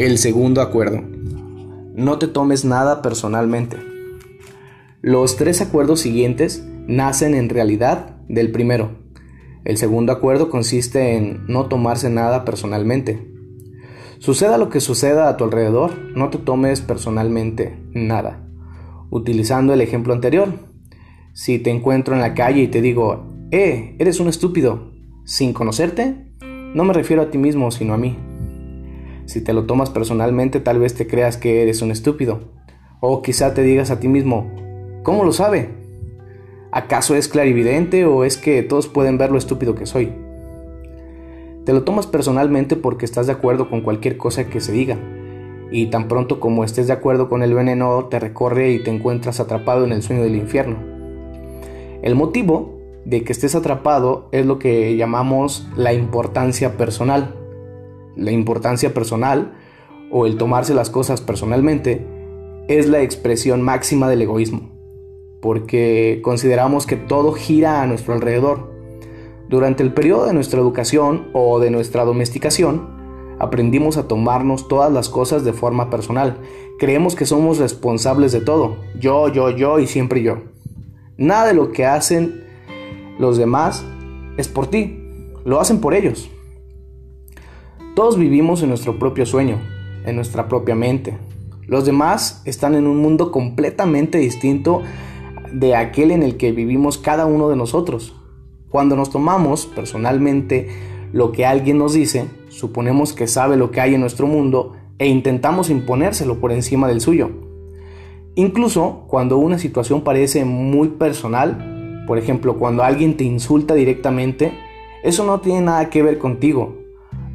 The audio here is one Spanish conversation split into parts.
El segundo acuerdo. No te tomes nada personalmente. Los tres acuerdos siguientes nacen en realidad del primero. El segundo acuerdo consiste en no tomarse nada personalmente. Suceda lo que suceda a tu alrededor, no te tomes personalmente nada. Utilizando el ejemplo anterior, si te encuentro en la calle y te digo, eh, eres un estúpido, sin conocerte, no me refiero a ti mismo, sino a mí. Si te lo tomas personalmente, tal vez te creas que eres un estúpido. O quizá te digas a ti mismo, ¿cómo lo sabe? ¿Acaso es clarividente o es que todos pueden ver lo estúpido que soy? Te lo tomas personalmente porque estás de acuerdo con cualquier cosa que se diga. Y tan pronto como estés de acuerdo con el veneno, te recorre y te encuentras atrapado en el sueño del infierno. El motivo de que estés atrapado es lo que llamamos la importancia personal la importancia personal o el tomarse las cosas personalmente es la expresión máxima del egoísmo, porque consideramos que todo gira a nuestro alrededor. Durante el periodo de nuestra educación o de nuestra domesticación, aprendimos a tomarnos todas las cosas de forma personal. Creemos que somos responsables de todo, yo, yo, yo y siempre yo. Nada de lo que hacen los demás es por ti, lo hacen por ellos. Todos vivimos en nuestro propio sueño, en nuestra propia mente. Los demás están en un mundo completamente distinto de aquel en el que vivimos cada uno de nosotros. Cuando nos tomamos personalmente lo que alguien nos dice, suponemos que sabe lo que hay en nuestro mundo e intentamos imponérselo por encima del suyo. Incluso cuando una situación parece muy personal, por ejemplo, cuando alguien te insulta directamente, eso no tiene nada que ver contigo,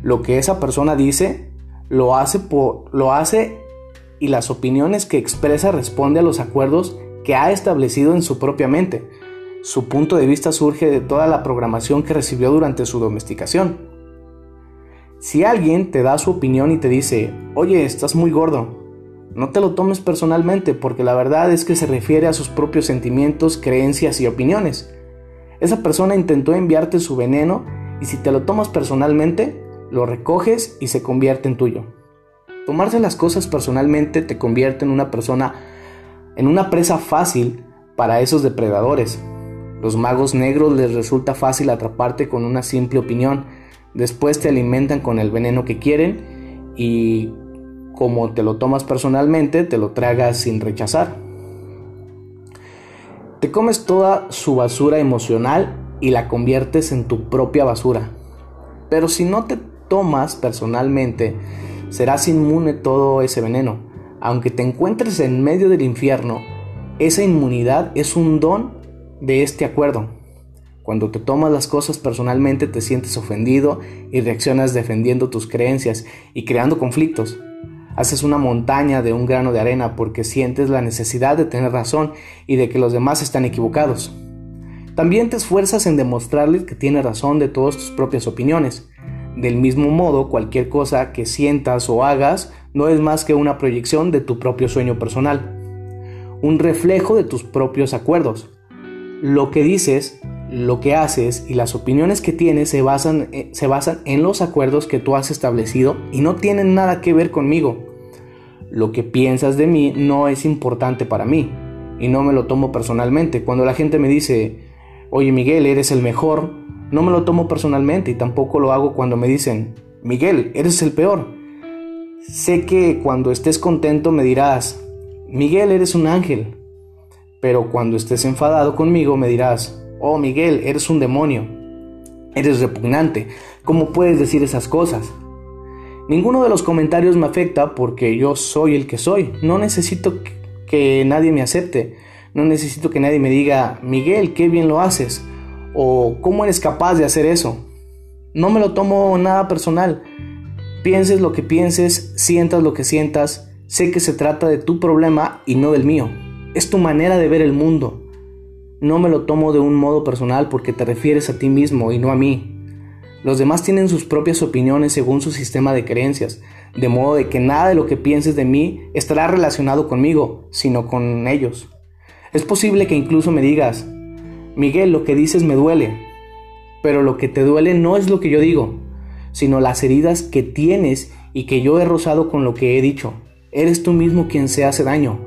lo que esa persona dice, lo hace, por, lo hace y las opiniones que expresa responde a los acuerdos que ha establecido en su propia mente. Su punto de vista surge de toda la programación que recibió durante su domesticación. Si alguien te da su opinión y te dice, oye, estás muy gordo, no te lo tomes personalmente porque la verdad es que se refiere a sus propios sentimientos, creencias y opiniones. Esa persona intentó enviarte su veneno y si te lo tomas personalmente, lo recoges y se convierte en tuyo. Tomarse las cosas personalmente te convierte en una persona, en una presa fácil para esos depredadores. Los magos negros les resulta fácil atraparte con una simple opinión, después te alimentan con el veneno que quieren y como te lo tomas personalmente, te lo tragas sin rechazar. Te comes toda su basura emocional y la conviertes en tu propia basura. Pero si no te tomas personalmente, serás inmune todo ese veneno. Aunque te encuentres en medio del infierno, esa inmunidad es un don de este acuerdo. Cuando te tomas las cosas personalmente te sientes ofendido y reaccionas defendiendo tus creencias y creando conflictos. Haces una montaña de un grano de arena porque sientes la necesidad de tener razón y de que los demás están equivocados. También te esfuerzas en demostrarles que tienes razón de todas tus propias opiniones. Del mismo modo, cualquier cosa que sientas o hagas no es más que una proyección de tu propio sueño personal, un reflejo de tus propios acuerdos. Lo que dices, lo que haces y las opiniones que tienes se basan, eh, se basan en los acuerdos que tú has establecido y no tienen nada que ver conmigo. Lo que piensas de mí no es importante para mí y no me lo tomo personalmente. Cuando la gente me dice, oye Miguel, eres el mejor, no me lo tomo personalmente y tampoco lo hago cuando me dicen, Miguel, eres el peor. Sé que cuando estés contento me dirás, Miguel, eres un ángel. Pero cuando estés enfadado conmigo me dirás, oh Miguel, eres un demonio. Eres repugnante. ¿Cómo puedes decir esas cosas? Ninguno de los comentarios me afecta porque yo soy el que soy. No necesito que nadie me acepte. No necesito que nadie me diga, Miguel, qué bien lo haces o cómo eres capaz de hacer eso. No me lo tomo nada personal. Pienses lo que pienses, sientas lo que sientas, sé que se trata de tu problema y no del mío. Es tu manera de ver el mundo. No me lo tomo de un modo personal porque te refieres a ti mismo y no a mí. Los demás tienen sus propias opiniones según su sistema de creencias, de modo de que nada de lo que pienses de mí estará relacionado conmigo, sino con ellos. Es posible que incluso me digas, Miguel, lo que dices me duele, pero lo que te duele no es lo que yo digo, sino las heridas que tienes y que yo he rozado con lo que he dicho. Eres tú mismo quien se hace daño.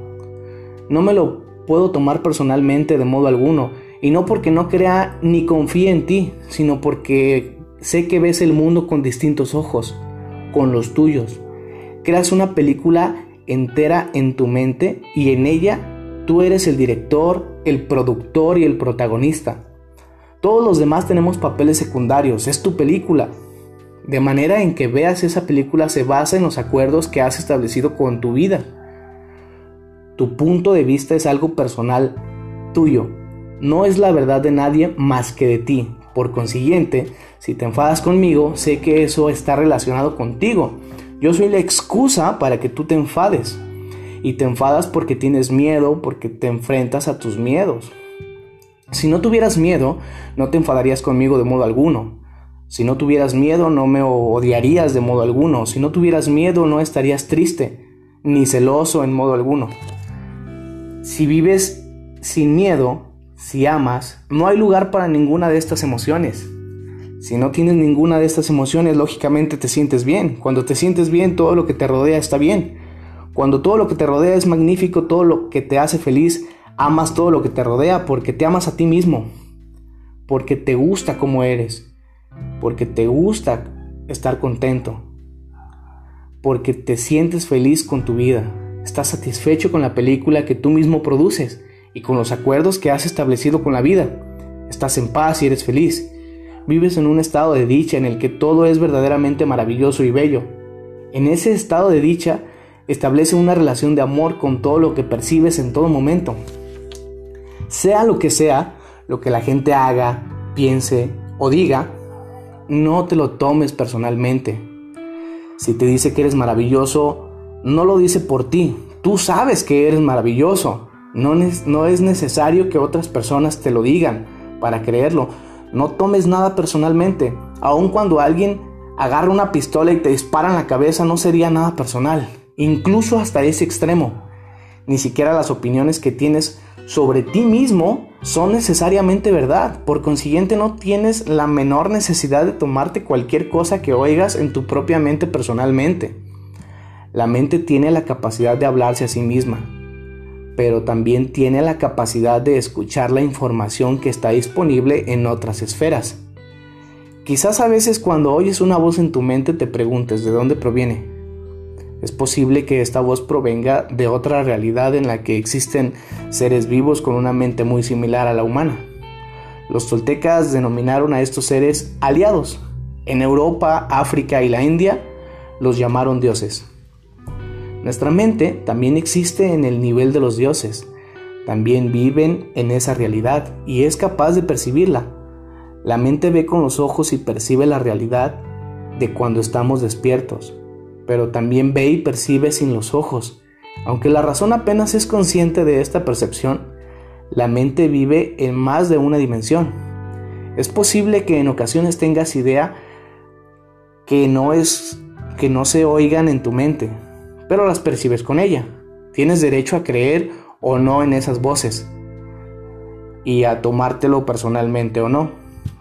No me lo puedo tomar personalmente de modo alguno, y no porque no crea ni confíe en ti, sino porque sé que ves el mundo con distintos ojos, con los tuyos. Creas una película entera en tu mente y en ella tú eres el director, el productor y el protagonista. Todos los demás tenemos papeles secundarios, es tu película, de manera en que veas esa película se basa en los acuerdos que has establecido con tu vida. Tu punto de vista es algo personal tuyo, no es la verdad de nadie más que de ti. Por consiguiente, si te enfadas conmigo, sé que eso está relacionado contigo. Yo soy la excusa para que tú te enfades. Y te enfadas porque tienes miedo, porque te enfrentas a tus miedos. Si no tuvieras miedo, no te enfadarías conmigo de modo alguno. Si no tuvieras miedo, no me odiarías de modo alguno. Si no tuvieras miedo, no estarías triste, ni celoso en modo alguno. Si vives sin miedo, si amas, no hay lugar para ninguna de estas emociones. Si no tienes ninguna de estas emociones, lógicamente te sientes bien. Cuando te sientes bien, todo lo que te rodea está bien. Cuando todo lo que te rodea es magnífico, todo lo que te hace feliz, amas todo lo que te rodea porque te amas a ti mismo, porque te gusta como eres porque te gusta estar contento, porque te sientes feliz con tu vida, estás satisfecho con la película que tú mismo produces y con los acuerdos que has establecido con la vida, estás en paz y eres feliz, vives en un estado de dicha en el que todo es verdaderamente maravilloso y bello. En ese estado de dicha, establece una relación de amor con todo lo que percibes en todo momento. Sea lo que sea, lo que la gente haga, piense o diga, no te lo tomes personalmente. Si te dice que eres maravilloso, no lo dice por ti. Tú sabes que eres maravilloso. No, no es necesario que otras personas te lo digan para creerlo. No tomes nada personalmente. Aun cuando alguien agarra una pistola y te dispara en la cabeza, no sería nada personal. Incluso hasta ese extremo. Ni siquiera las opiniones que tienes sobre ti mismo son necesariamente verdad. Por consiguiente no tienes la menor necesidad de tomarte cualquier cosa que oigas en tu propia mente personalmente. La mente tiene la capacidad de hablarse a sí misma, pero también tiene la capacidad de escuchar la información que está disponible en otras esferas. Quizás a veces cuando oyes una voz en tu mente te preguntes de dónde proviene. Es posible que esta voz provenga de otra realidad en la que existen seres vivos con una mente muy similar a la humana. Los toltecas denominaron a estos seres aliados. En Europa, África y la India los llamaron dioses. Nuestra mente también existe en el nivel de los dioses. También viven en esa realidad y es capaz de percibirla. La mente ve con los ojos y percibe la realidad de cuando estamos despiertos pero también ve y percibe sin los ojos. Aunque la razón apenas es consciente de esta percepción, la mente vive en más de una dimensión. Es posible que en ocasiones tengas idea que no es que no se oigan en tu mente, pero las percibes con ella. Tienes derecho a creer o no en esas voces y a tomártelo personalmente o no.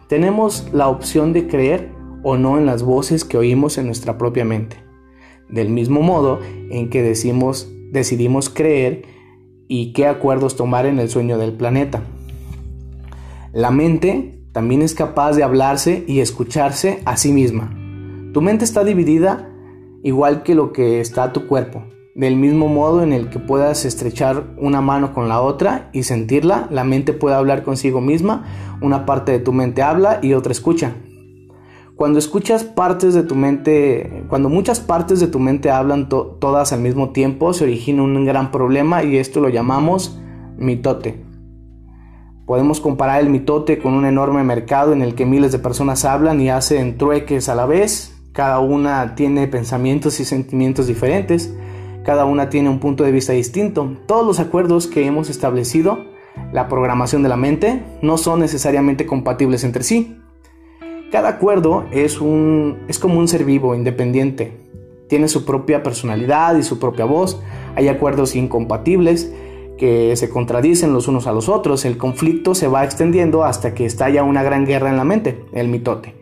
Tenemos la opción de creer o no en las voces que oímos en nuestra propia mente del mismo modo en que decimos, decidimos creer y qué acuerdos tomar en el sueño del planeta. La mente también es capaz de hablarse y escucharse a sí misma. Tu mente está dividida igual que lo que está tu cuerpo. Del mismo modo en el que puedas estrechar una mano con la otra y sentirla, la mente puede hablar consigo misma, una parte de tu mente habla y otra escucha. Cuando escuchas partes de tu mente, cuando muchas partes de tu mente hablan todas al mismo tiempo, se origina un gran problema y esto lo llamamos mitote. Podemos comparar el mitote con un enorme mercado en el que miles de personas hablan y hacen trueques a la vez. Cada una tiene pensamientos y sentimientos diferentes. Cada una tiene un punto de vista distinto. Todos los acuerdos que hemos establecido, la programación de la mente, no son necesariamente compatibles entre sí. Cada acuerdo es, un, es como un ser vivo independiente. Tiene su propia personalidad y su propia voz. Hay acuerdos incompatibles que se contradicen los unos a los otros. El conflicto se va extendiendo hasta que estalla una gran guerra en la mente, el mitote.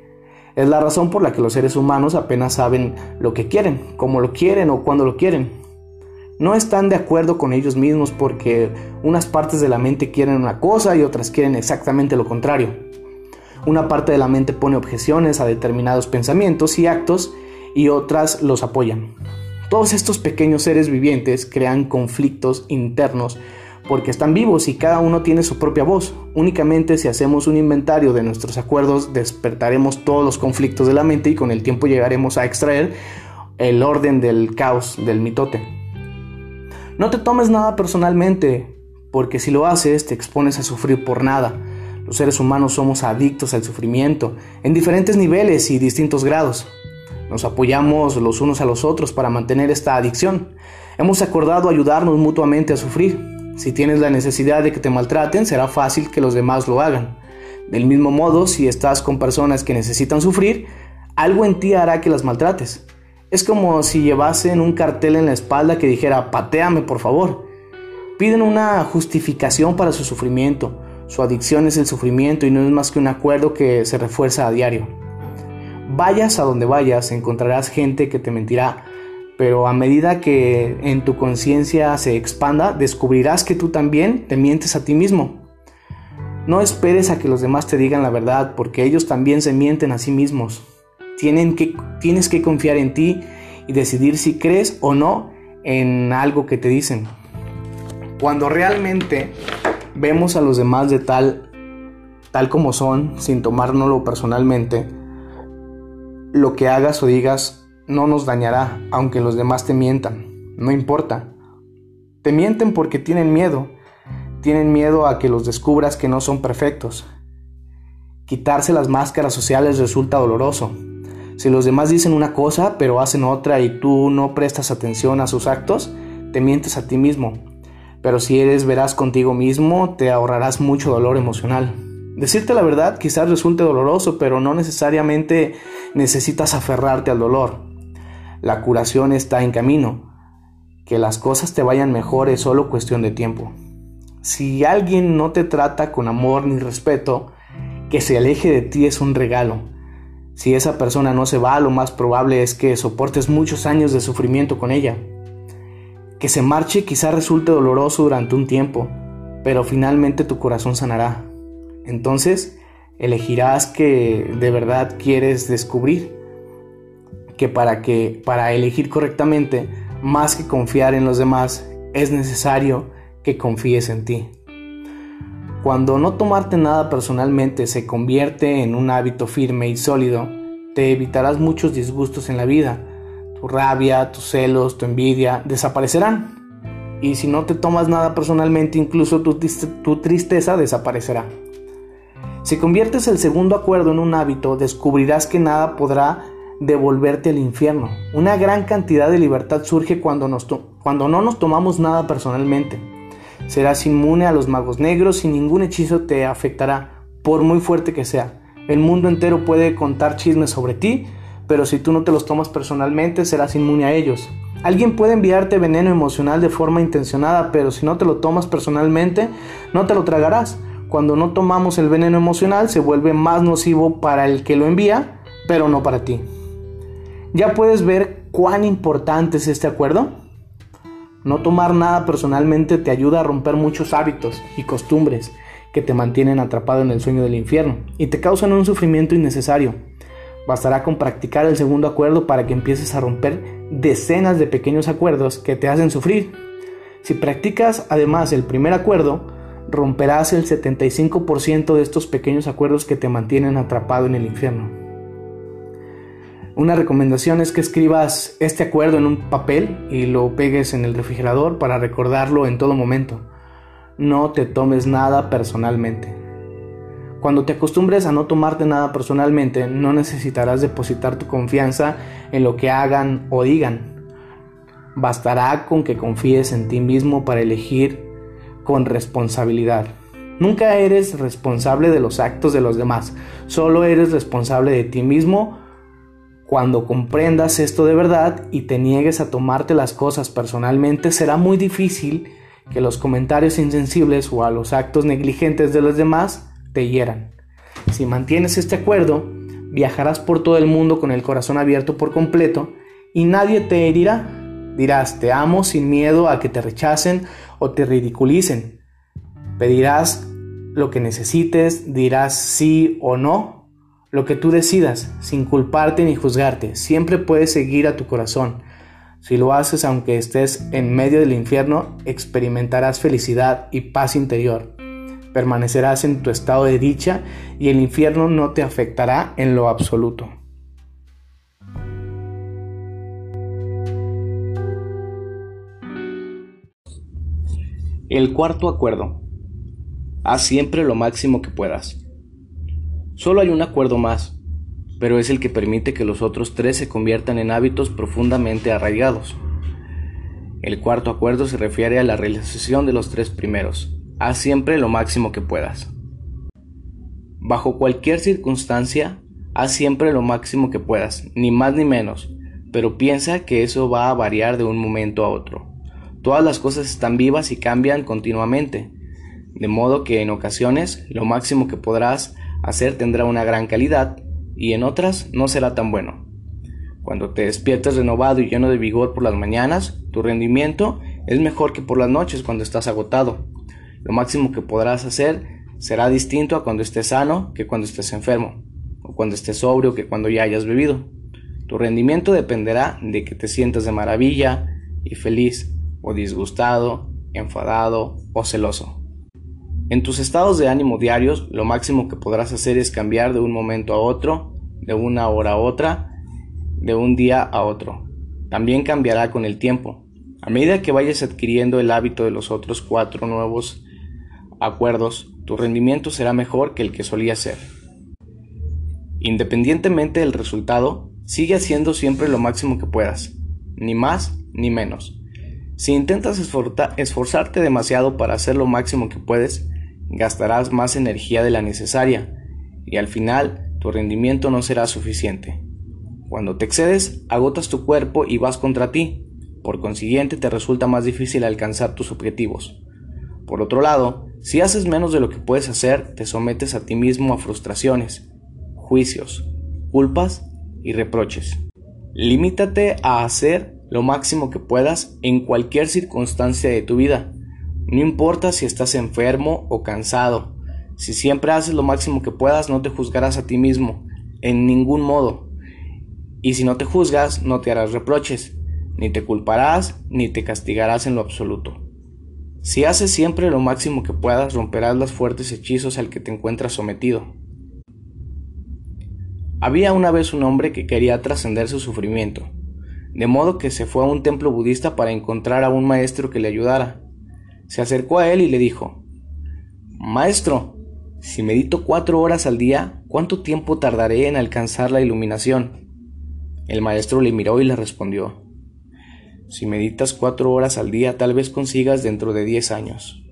Es la razón por la que los seres humanos apenas saben lo que quieren, cómo lo quieren o cuándo lo quieren. No están de acuerdo con ellos mismos porque unas partes de la mente quieren una cosa y otras quieren exactamente lo contrario. Una parte de la mente pone objeciones a determinados pensamientos y actos y otras los apoyan. Todos estos pequeños seres vivientes crean conflictos internos porque están vivos y cada uno tiene su propia voz. Únicamente si hacemos un inventario de nuestros acuerdos despertaremos todos los conflictos de la mente y con el tiempo llegaremos a extraer el orden del caos del mitote. No te tomes nada personalmente, porque si lo haces te expones a sufrir por nada. Los seres humanos somos adictos al sufrimiento, en diferentes niveles y distintos grados. Nos apoyamos los unos a los otros para mantener esta adicción. Hemos acordado ayudarnos mutuamente a sufrir. Si tienes la necesidad de que te maltraten, será fácil que los demás lo hagan. Del mismo modo, si estás con personas que necesitan sufrir, algo en ti hará que las maltrates. Es como si llevasen un cartel en la espalda que dijera, pateame por favor. Piden una justificación para su sufrimiento. Su adicción es el sufrimiento y no es más que un acuerdo que se refuerza a diario. Vayas a donde vayas, encontrarás gente que te mentirá, pero a medida que en tu conciencia se expanda, descubrirás que tú también te mientes a ti mismo. No esperes a que los demás te digan la verdad, porque ellos también se mienten a sí mismos. Tienen que, tienes que confiar en ti y decidir si crees o no en algo que te dicen. Cuando realmente vemos a los demás de tal, tal como son, sin tomárnoslo personalmente, lo que hagas o digas no nos dañará, aunque los demás te mientan. No importa. Te mienten porque tienen miedo. Tienen miedo a que los descubras que no son perfectos. Quitarse las máscaras sociales resulta doloroso. Si los demás dicen una cosa pero hacen otra y tú no prestas atención a sus actos, te mientes a ti mismo. Pero si eres veraz contigo mismo, te ahorrarás mucho dolor emocional. Decirte la verdad quizás resulte doloroso, pero no necesariamente necesitas aferrarte al dolor. La curación está en camino. Que las cosas te vayan mejor es solo cuestión de tiempo. Si alguien no te trata con amor ni respeto, que se aleje de ti es un regalo. Si esa persona no se va, lo más probable es que soportes muchos años de sufrimiento con ella. Que se marche quizá resulte doloroso durante un tiempo, pero finalmente tu corazón sanará. Entonces, elegirás que de verdad quieres descubrir que para que para elegir correctamente, más que confiar en los demás, es necesario que confíes en ti. Cuando no tomarte nada personalmente se convierte en un hábito firme y sólido, te evitarás muchos disgustos en la vida. Tu rabia, tus celos, tu envidia desaparecerán. Y si no te tomas nada personalmente, incluso tu, tu tristeza desaparecerá. Si conviertes el segundo acuerdo en un hábito, descubrirás que nada podrá devolverte al infierno. Una gran cantidad de libertad surge cuando, nos cuando no nos tomamos nada personalmente. Serás inmune a los magos negros y ningún hechizo te afectará, por muy fuerte que sea. El mundo entero puede contar chismes sobre ti, pero si tú no te los tomas personalmente, serás inmune a ellos. Alguien puede enviarte veneno emocional de forma intencionada, pero si no te lo tomas personalmente, no te lo tragarás. Cuando no tomamos el veneno emocional, se vuelve más nocivo para el que lo envía, pero no para ti. ¿Ya puedes ver cuán importante es este acuerdo? No tomar nada personalmente te ayuda a romper muchos hábitos y costumbres que te mantienen atrapado en el sueño del infierno y te causan un sufrimiento innecesario. Bastará con practicar el segundo acuerdo para que empieces a romper decenas de pequeños acuerdos que te hacen sufrir. Si practicas además el primer acuerdo, romperás el 75% de estos pequeños acuerdos que te mantienen atrapado en el infierno. Una recomendación es que escribas este acuerdo en un papel y lo pegues en el refrigerador para recordarlo en todo momento. No te tomes nada personalmente. Cuando te acostumbres a no tomarte nada personalmente, no necesitarás depositar tu confianza en lo que hagan o digan. Bastará con que confíes en ti mismo para elegir con responsabilidad. Nunca eres responsable de los actos de los demás, solo eres responsable de ti mismo cuando comprendas esto de verdad y te niegues a tomarte las cosas personalmente, será muy difícil que los comentarios insensibles o a los actos negligentes de los demás te hieran. Si mantienes este acuerdo, viajarás por todo el mundo con el corazón abierto por completo y nadie te herirá. Dirás, te amo sin miedo a que te rechacen o te ridiculicen. Pedirás lo que necesites, dirás sí o no, lo que tú decidas, sin culparte ni juzgarte. Siempre puedes seguir a tu corazón. Si lo haces aunque estés en medio del infierno, experimentarás felicidad y paz interior. Permanecerás en tu estado de dicha y el infierno no te afectará en lo absoluto. El cuarto acuerdo. Haz siempre lo máximo que puedas. Solo hay un acuerdo más, pero es el que permite que los otros tres se conviertan en hábitos profundamente arraigados. El cuarto acuerdo se refiere a la realización de los tres primeros. Haz siempre lo máximo que puedas. Bajo cualquier circunstancia, haz siempre lo máximo que puedas, ni más ni menos, pero piensa que eso va a variar de un momento a otro. Todas las cosas están vivas y cambian continuamente, de modo que en ocasiones lo máximo que podrás hacer tendrá una gran calidad y en otras no será tan bueno. Cuando te despiertas renovado y lleno de vigor por las mañanas, tu rendimiento es mejor que por las noches cuando estás agotado. Lo máximo que podrás hacer será distinto a cuando estés sano que cuando estés enfermo, o cuando estés sobrio que cuando ya hayas bebido. Tu rendimiento dependerá de que te sientas de maravilla y feliz, o disgustado, enfadado o celoso. En tus estados de ánimo diarios, lo máximo que podrás hacer es cambiar de un momento a otro, de una hora a otra, de un día a otro. También cambiará con el tiempo. A medida que vayas adquiriendo el hábito de los otros cuatro nuevos acuerdos, tu rendimiento será mejor que el que solía ser. Independientemente del resultado, sigue haciendo siempre lo máximo que puedas, ni más ni menos. Si intentas esforzarte demasiado para hacer lo máximo que puedes, gastarás más energía de la necesaria y al final tu rendimiento no será suficiente. Cuando te excedes, agotas tu cuerpo y vas contra ti. Por consiguiente, te resulta más difícil alcanzar tus objetivos. Por otro lado, si haces menos de lo que puedes hacer, te sometes a ti mismo a frustraciones, juicios, culpas y reproches. Limítate a hacer lo máximo que puedas en cualquier circunstancia de tu vida no importa si estás enfermo o cansado, si siempre haces lo máximo que puedas, no te juzgarás a ti mismo, en ningún modo. Y si no te juzgas, no te harás reproches, ni te culparás, ni te castigarás en lo absoluto. Si haces siempre lo máximo que puedas, romperás los fuertes hechizos al que te encuentras sometido. Había una vez un hombre que quería trascender su sufrimiento, de modo que se fue a un templo budista para encontrar a un maestro que le ayudara se acercó a él y le dijo, Maestro, si medito cuatro horas al día, ¿cuánto tiempo tardaré en alcanzar la iluminación? El maestro le miró y le respondió, Si meditas cuatro horas al día, tal vez consigas dentro de diez años.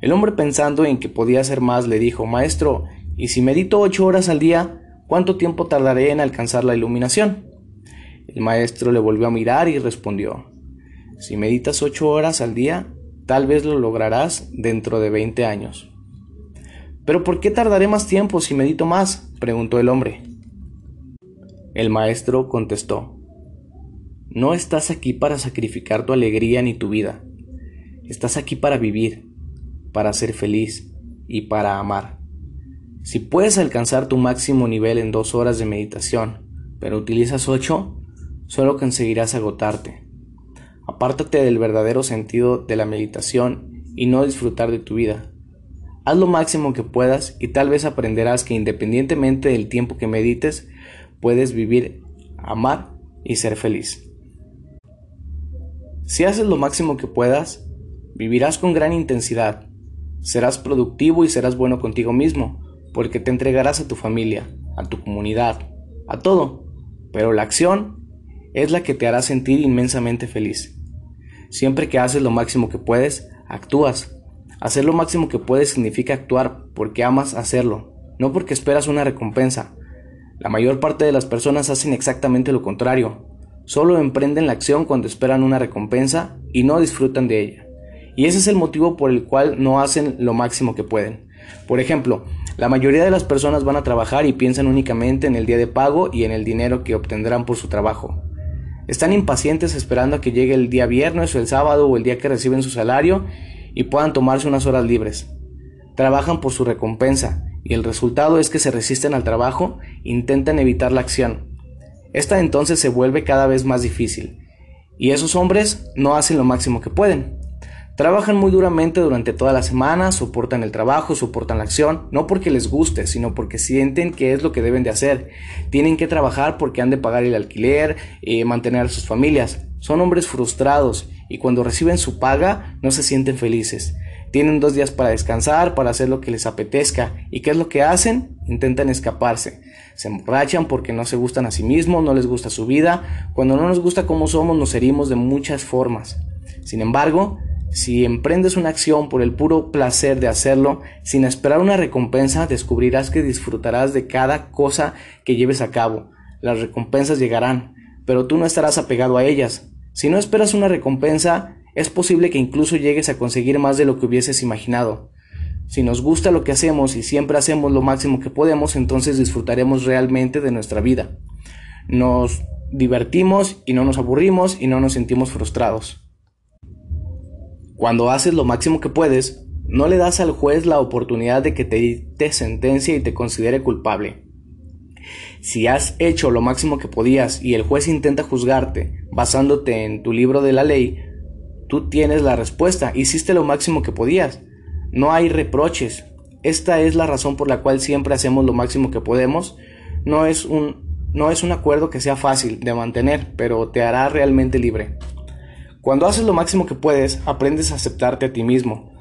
El hombre pensando en que podía hacer más, le dijo, Maestro, ¿y si medito ocho horas al día, cuánto tiempo tardaré en alcanzar la iluminación? El maestro le volvió a mirar y respondió, Si meditas ocho horas al día, Tal vez lo lograrás dentro de 20 años. ¿Pero por qué tardaré más tiempo si medito más? preguntó el hombre. El maestro contestó, No estás aquí para sacrificar tu alegría ni tu vida. Estás aquí para vivir, para ser feliz y para amar. Si puedes alcanzar tu máximo nivel en dos horas de meditación, pero utilizas ocho, solo conseguirás agotarte. Apártate del verdadero sentido de la meditación y no disfrutar de tu vida. Haz lo máximo que puedas y tal vez aprenderás que independientemente del tiempo que medites, puedes vivir, amar y ser feliz. Si haces lo máximo que puedas, vivirás con gran intensidad, serás productivo y serás bueno contigo mismo, porque te entregarás a tu familia, a tu comunidad, a todo, pero la acción es la que te hará sentir inmensamente feliz. Siempre que haces lo máximo que puedes, actúas. Hacer lo máximo que puedes significa actuar porque amas hacerlo, no porque esperas una recompensa. La mayor parte de las personas hacen exactamente lo contrario. Solo emprenden la acción cuando esperan una recompensa y no disfrutan de ella. Y ese es el motivo por el cual no hacen lo máximo que pueden. Por ejemplo, La mayoría de las personas van a trabajar y piensan únicamente en el día de pago y en el dinero que obtendrán por su trabajo. Están impacientes esperando a que llegue el día viernes o el sábado o el día que reciben su salario y puedan tomarse unas horas libres. Trabajan por su recompensa y el resultado es que se resisten al trabajo, intentan evitar la acción. Esta entonces se vuelve cada vez más difícil y esos hombres no hacen lo máximo que pueden. Trabajan muy duramente durante toda la semana, soportan el trabajo, soportan la acción, no porque les guste, sino porque sienten que es lo que deben de hacer. Tienen que trabajar porque han de pagar el alquiler, y eh, mantener a sus familias. Son hombres frustrados y cuando reciben su paga no se sienten felices. Tienen dos días para descansar, para hacer lo que les apetezca. ¿Y qué es lo que hacen? Intentan escaparse. Se emborrachan porque no se gustan a sí mismos, no les gusta su vida. Cuando no nos gusta cómo somos, nos herimos de muchas formas. Sin embargo, si emprendes una acción por el puro placer de hacerlo, sin esperar una recompensa, descubrirás que disfrutarás de cada cosa que lleves a cabo. Las recompensas llegarán, pero tú no estarás apegado a ellas. Si no esperas una recompensa, es posible que incluso llegues a conseguir más de lo que hubieses imaginado. Si nos gusta lo que hacemos y siempre hacemos lo máximo que podemos, entonces disfrutaremos realmente de nuestra vida. Nos divertimos y no nos aburrimos y no nos sentimos frustrados. Cuando haces lo máximo que puedes, no le das al juez la oportunidad de que te, te sentencia y te considere culpable. Si has hecho lo máximo que podías y el juez intenta juzgarte basándote en tu libro de la ley, tú tienes la respuesta, hiciste lo máximo que podías. No hay reproches. Esta es la razón por la cual siempre hacemos lo máximo que podemos. No es un, no es un acuerdo que sea fácil de mantener, pero te hará realmente libre. Cuando haces lo máximo que puedes, aprendes a aceptarte a ti mismo,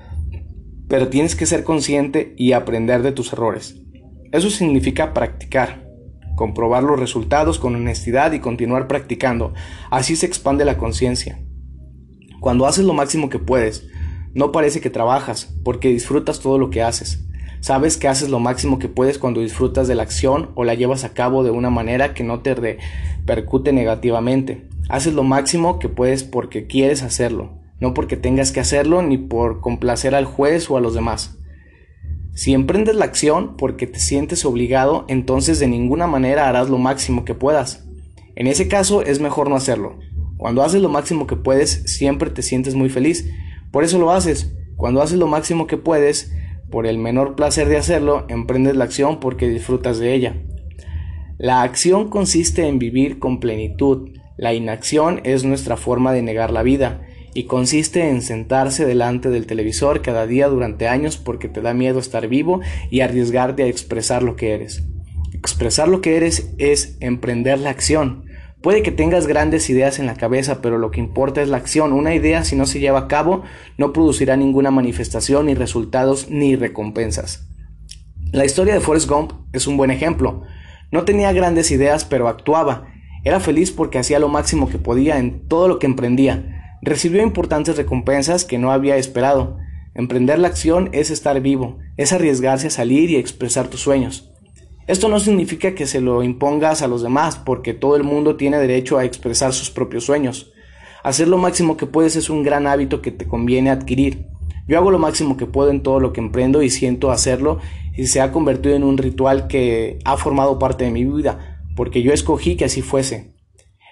pero tienes que ser consciente y aprender de tus errores. Eso significa practicar, comprobar los resultados con honestidad y continuar practicando. Así se expande la conciencia. Cuando haces lo máximo que puedes, no parece que trabajas, porque disfrutas todo lo que haces. Sabes que haces lo máximo que puedes cuando disfrutas de la acción o la llevas a cabo de una manera que no te repercute negativamente. Haces lo máximo que puedes porque quieres hacerlo, no porque tengas que hacerlo ni por complacer al juez o a los demás. Si emprendes la acción porque te sientes obligado, entonces de ninguna manera harás lo máximo que puedas. En ese caso es mejor no hacerlo. Cuando haces lo máximo que puedes, siempre te sientes muy feliz. Por eso lo haces. Cuando haces lo máximo que puedes, por el menor placer de hacerlo, emprendes la acción porque disfrutas de ella. La acción consiste en vivir con plenitud, la inacción es nuestra forma de negar la vida y consiste en sentarse delante del televisor cada día durante años porque te da miedo estar vivo y arriesgarte a expresar lo que eres. Expresar lo que eres es emprender la acción. Puede que tengas grandes ideas en la cabeza, pero lo que importa es la acción. Una idea, si no se lleva a cabo, no producirá ninguna manifestación, ni resultados, ni recompensas. La historia de Forrest Gump es un buen ejemplo. No tenía grandes ideas, pero actuaba era feliz porque hacía lo máximo que podía en todo lo que emprendía. Recibió importantes recompensas que no había esperado. Emprender la acción es estar vivo, es arriesgarse a salir y expresar tus sueños. Esto no significa que se lo impongas a los demás, porque todo el mundo tiene derecho a expresar sus propios sueños. Hacer lo máximo que puedes es un gran hábito que te conviene adquirir. Yo hago lo máximo que puedo en todo lo que emprendo y siento hacerlo y se ha convertido en un ritual que ha formado parte de mi vida porque yo escogí que así fuese.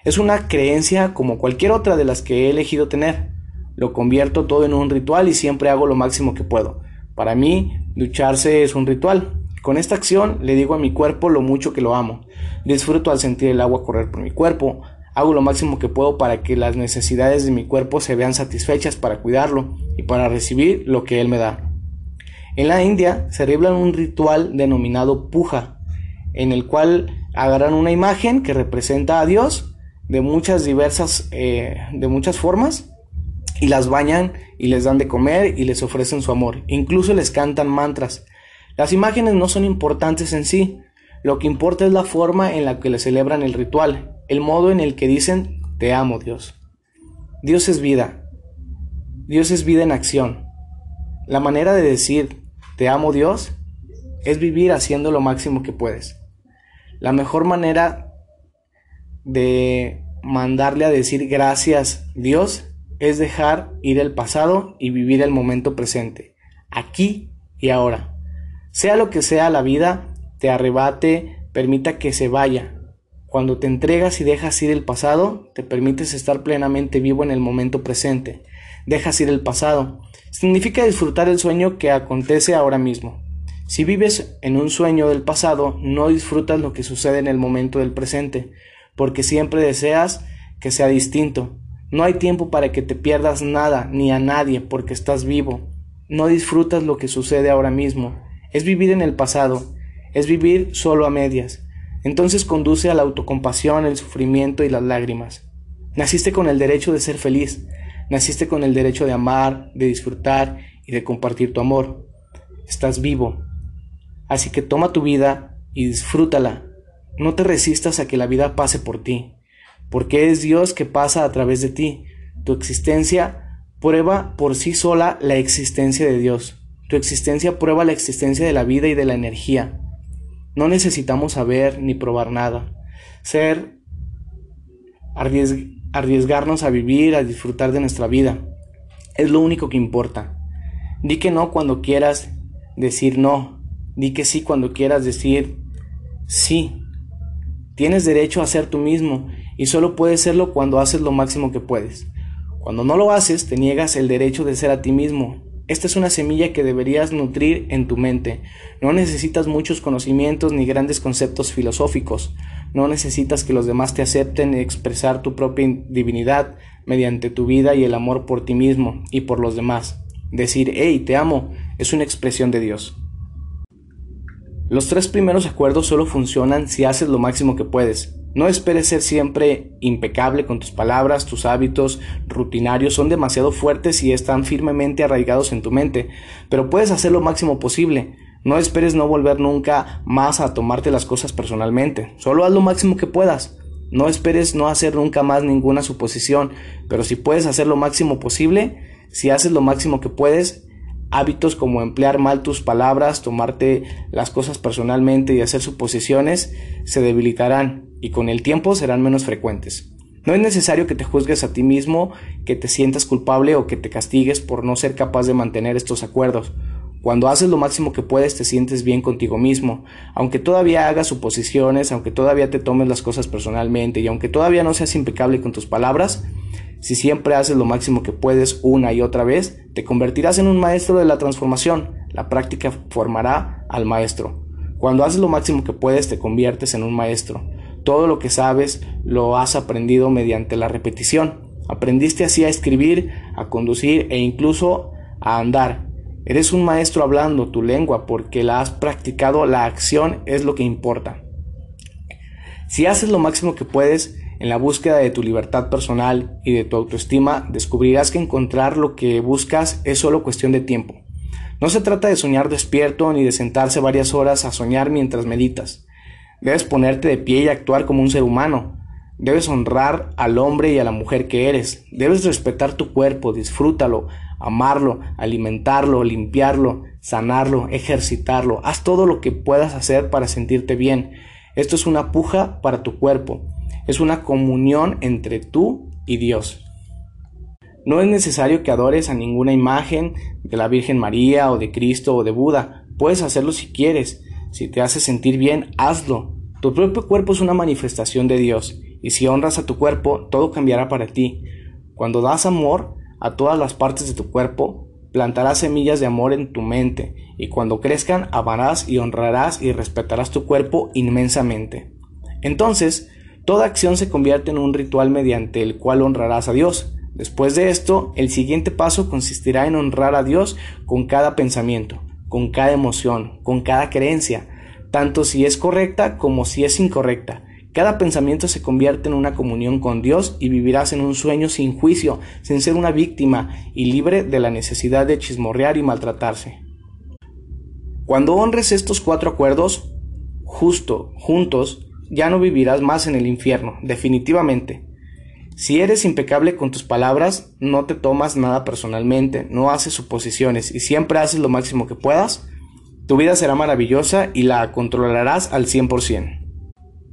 Es una creencia como cualquier otra de las que he elegido tener. Lo convierto todo en un ritual y siempre hago lo máximo que puedo. Para mí, ducharse es un ritual. Con esta acción le digo a mi cuerpo lo mucho que lo amo. Disfruto al sentir el agua correr por mi cuerpo. Hago lo máximo que puedo para que las necesidades de mi cuerpo se vean satisfechas para cuidarlo y para recibir lo que él me da. En la India se celebran un ritual denominado puja, en el cual agarran una imagen que representa a Dios de muchas diversas, eh, de muchas formas, y las bañan y les dan de comer y les ofrecen su amor. Incluso les cantan mantras. Las imágenes no son importantes en sí, lo que importa es la forma en la que le celebran el ritual, el modo en el que dicen, te amo Dios. Dios es vida. Dios es vida en acción. La manera de decir, te amo Dios, es vivir haciendo lo máximo que puedes. La mejor manera de mandarle a decir gracias Dios es dejar ir el pasado y vivir el momento presente, aquí y ahora. Sea lo que sea la vida, te arrebate, permita que se vaya. Cuando te entregas y dejas ir el pasado, te permites estar plenamente vivo en el momento presente. Dejas ir el pasado. Significa disfrutar el sueño que acontece ahora mismo. Si vives en un sueño del pasado, no disfrutas lo que sucede en el momento del presente, porque siempre deseas que sea distinto. No hay tiempo para que te pierdas nada ni a nadie porque estás vivo. No disfrutas lo que sucede ahora mismo. Es vivir en el pasado, es vivir solo a medias. Entonces conduce a la autocompasión, el sufrimiento y las lágrimas. Naciste con el derecho de ser feliz, naciste con el derecho de amar, de disfrutar y de compartir tu amor. Estás vivo, Así que toma tu vida y disfrútala. No te resistas a que la vida pase por ti, porque es Dios que pasa a través de ti. Tu existencia prueba por sí sola la existencia de Dios. Tu existencia prueba la existencia de la vida y de la energía. No necesitamos saber ni probar nada. Ser, arriesgarnos a vivir, a disfrutar de nuestra vida. Es lo único que importa. Di que no cuando quieras decir no. Di que sí cuando quieras decir sí. Tienes derecho a ser tú mismo y solo puedes serlo cuando haces lo máximo que puedes. Cuando no lo haces, te niegas el derecho de ser a ti mismo. Esta es una semilla que deberías nutrir en tu mente. No necesitas muchos conocimientos ni grandes conceptos filosóficos. No necesitas que los demás te acepten y expresar tu propia divinidad mediante tu vida y el amor por ti mismo y por los demás. Decir, hey, te amo, es una expresión de Dios. Los tres primeros acuerdos solo funcionan si haces lo máximo que puedes. No esperes ser siempre impecable con tus palabras, tus hábitos rutinarios son demasiado fuertes y están firmemente arraigados en tu mente, pero puedes hacer lo máximo posible. No esperes no volver nunca más a tomarte las cosas personalmente, solo haz lo máximo que puedas. No esperes no hacer nunca más ninguna suposición, pero si puedes hacer lo máximo posible, si haces lo máximo que puedes, Hábitos como emplear mal tus palabras, tomarte las cosas personalmente y hacer suposiciones se debilitarán y con el tiempo serán menos frecuentes. No es necesario que te juzgues a ti mismo, que te sientas culpable o que te castigues por no ser capaz de mantener estos acuerdos. Cuando haces lo máximo que puedes te sientes bien contigo mismo, aunque todavía hagas suposiciones, aunque todavía te tomes las cosas personalmente y aunque todavía no seas impecable con tus palabras, si siempre haces lo máximo que puedes una y otra vez, te convertirás en un maestro de la transformación. La práctica formará al maestro. Cuando haces lo máximo que puedes, te conviertes en un maestro. Todo lo que sabes lo has aprendido mediante la repetición. Aprendiste así a escribir, a conducir e incluso a andar. Eres un maestro hablando tu lengua porque la has practicado, la acción es lo que importa. Si haces lo máximo que puedes, en la búsqueda de tu libertad personal y de tu autoestima, descubrirás que encontrar lo que buscas es solo cuestión de tiempo. No se trata de soñar despierto ni de sentarse varias horas a soñar mientras meditas. Debes ponerte de pie y actuar como un ser humano. Debes honrar al hombre y a la mujer que eres. Debes respetar tu cuerpo, disfrútalo, amarlo, alimentarlo, limpiarlo, sanarlo, ejercitarlo. Haz todo lo que puedas hacer para sentirte bien. Esto es una puja para tu cuerpo es una comunión entre tú y Dios. No es necesario que adores a ninguna imagen de la Virgen María o de Cristo o de Buda. Puedes hacerlo si quieres. Si te hace sentir bien, hazlo. Tu propio cuerpo es una manifestación de Dios, y si honras a tu cuerpo, todo cambiará para ti. Cuando das amor a todas las partes de tu cuerpo, plantarás semillas de amor en tu mente, y cuando crezcan, amarás y honrarás y respetarás tu cuerpo inmensamente. Entonces, Toda acción se convierte en un ritual mediante el cual honrarás a Dios. Después de esto, el siguiente paso consistirá en honrar a Dios con cada pensamiento, con cada emoción, con cada creencia, tanto si es correcta como si es incorrecta. Cada pensamiento se convierte en una comunión con Dios y vivirás en un sueño sin juicio, sin ser una víctima y libre de la necesidad de chismorrear y maltratarse. Cuando honres estos cuatro acuerdos, justo, juntos, ya no vivirás más en el infierno, definitivamente. Si eres impecable con tus palabras, no te tomas nada personalmente, no haces suposiciones y siempre haces lo máximo que puedas, tu vida será maravillosa y la controlarás al 100%.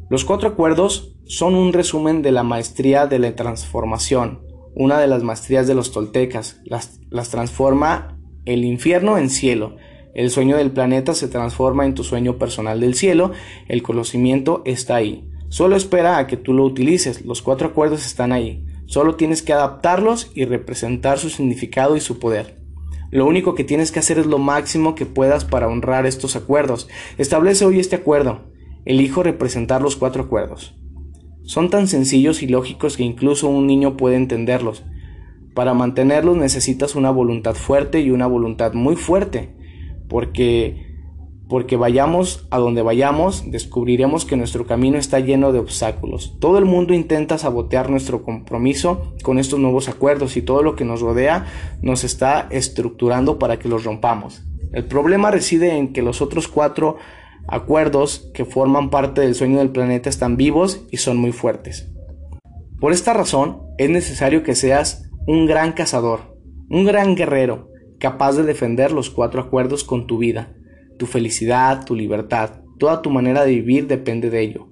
Los cuatro acuerdos son un resumen de la maestría de la transformación, una de las maestrías de los toltecas. Las, las transforma el infierno en cielo, El sueño del planeta se transforma en tu sueño personal del cielo, el conocimiento está ahí. Solo espera a que tú lo utilices, los cuatro acuerdos están ahí. Solo tienes que adaptarlos y representar su significado y su poder. Lo único que tienes que hacer es lo máximo que puedas para honrar estos acuerdos. Establece hoy este acuerdo. Elijo representar los cuatro acuerdos. Son tan sencillos y lógicos que incluso un niño puede entenderlos. Para mantenerlos necesitas una voluntad fuerte y una voluntad muy fuerte porque porque vayamos a donde vayamos, descubriremos que nuestro camino está lleno de obstáculos. Todo el mundo intenta sabotear nuestro compromiso con estos nuevos acuerdos y todo lo que nos rodea nos está estructurando para que los rompamos. El problema reside en que los otros cuatro acuerdos que forman parte del sueño del planeta están vivos y son muy fuertes. Por esta razón, es necesario que seas un gran cazador, un gran guerrero, capaz de defender los cuatro acuerdos con tu vida. Tu felicidad, tu libertad, toda tu manera de vivir depende de ello.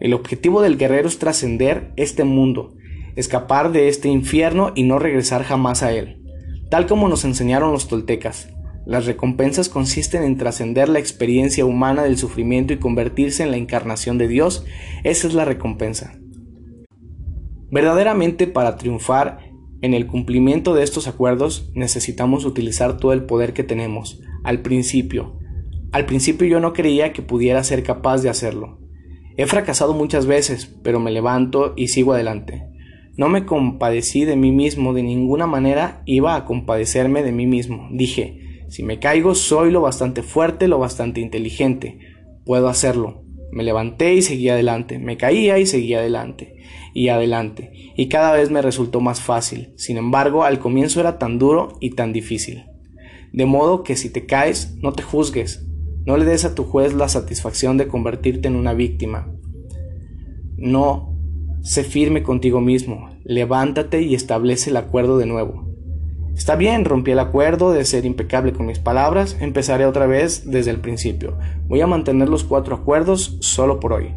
El objetivo del guerrero es trascender este mundo, escapar de este infierno y no regresar jamás a él. Tal como nos enseñaron los toltecas, las recompensas consisten en trascender la experiencia humana del sufrimiento y convertirse en la encarnación de Dios. Esa es la recompensa. Verdaderamente para triunfar en el cumplimiento de estos acuerdos necesitamos utilizar todo el poder que tenemos. Al principio, al principio yo no creía que pudiera ser capaz de hacerlo. He fracasado muchas veces, pero me levanto y sigo adelante. No me compadecí de mí mismo de ninguna manera, iba a compadecerme de mí mismo. Dije, si me caigo soy lo bastante fuerte, lo bastante inteligente. Puedo hacerlo. Me levanté y seguí adelante, me caía y seguí adelante, y adelante, y cada vez me resultó más fácil. Sin embargo, al comienzo era tan duro y tan difícil. De modo que si te caes, no te juzgues, no le des a tu juez la satisfacción de convertirte en una víctima. No, sé firme contigo mismo, levántate y establece el acuerdo de nuevo. Está bien, rompí el acuerdo de ser impecable con mis palabras, empezaré otra vez desde el principio. Voy a mantener los cuatro acuerdos solo por hoy.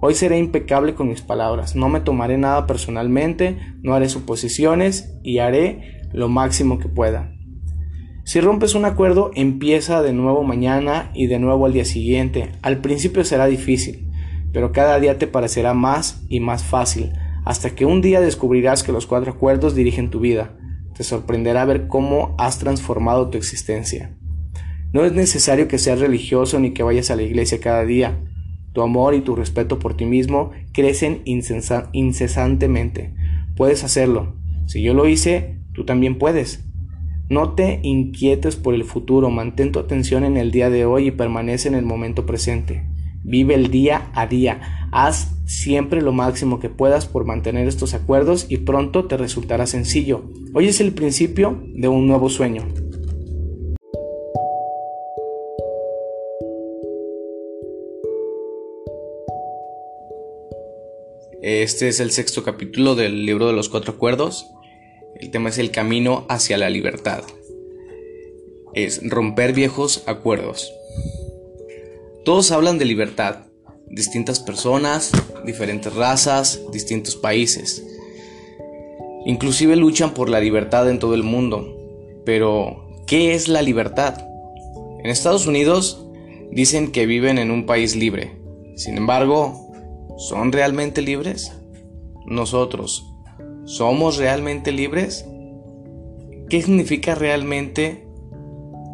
Hoy seré impecable con mis palabras, no me tomaré nada personalmente, no haré suposiciones y haré lo máximo que pueda. Si rompes un acuerdo, empieza de nuevo mañana y de nuevo al día siguiente. Al principio será difícil, pero cada día te parecerá más y más fácil, hasta que un día descubrirás que los cuatro acuerdos dirigen tu vida te sorprenderá ver cómo has transformado tu existencia. No es necesario que seas religioso ni que vayas a la iglesia cada día. Tu amor y tu respeto por ti mismo crecen incesantemente. Puedes hacerlo. Si yo lo hice, tú también puedes. No te inquietes por el futuro, mantén tu atención en el día de hoy y permanece en el momento presente. Vive el día a día. Haz siempre lo máximo que puedas por mantener estos acuerdos y pronto te resultará sencillo. Hoy es el principio de un nuevo sueño. Este es el sexto capítulo del libro de los cuatro acuerdos. El tema es el camino hacia la libertad. Es romper viejos acuerdos. Todos hablan de libertad, distintas personas, diferentes razas, distintos países. Inclusive luchan por la libertad en todo el mundo. Pero, ¿qué es la libertad? En Estados Unidos dicen que viven en un país libre. Sin embargo, ¿son realmente libres? Nosotros, ¿somos realmente libres? ¿Qué significa realmente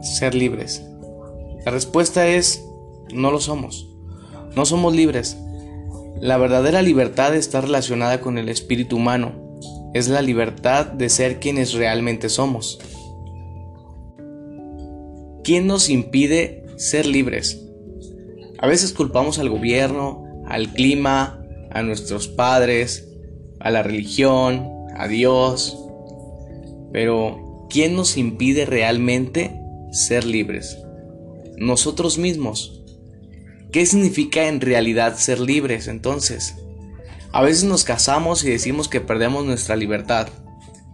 ser libres? La respuesta es no lo somos. No somos libres. La verdadera libertad está relacionada con el espíritu humano. Es la libertad de ser quienes realmente somos. ¿Quién nos impide ser libres? A veces culpamos al gobierno, al clima, a nuestros padres, a la religión, a Dios. Pero, ¿quién nos impide realmente ser libres? Nosotros mismos. ¿Qué significa en realidad ser libres entonces? A veces nos casamos y decimos que perdemos nuestra libertad,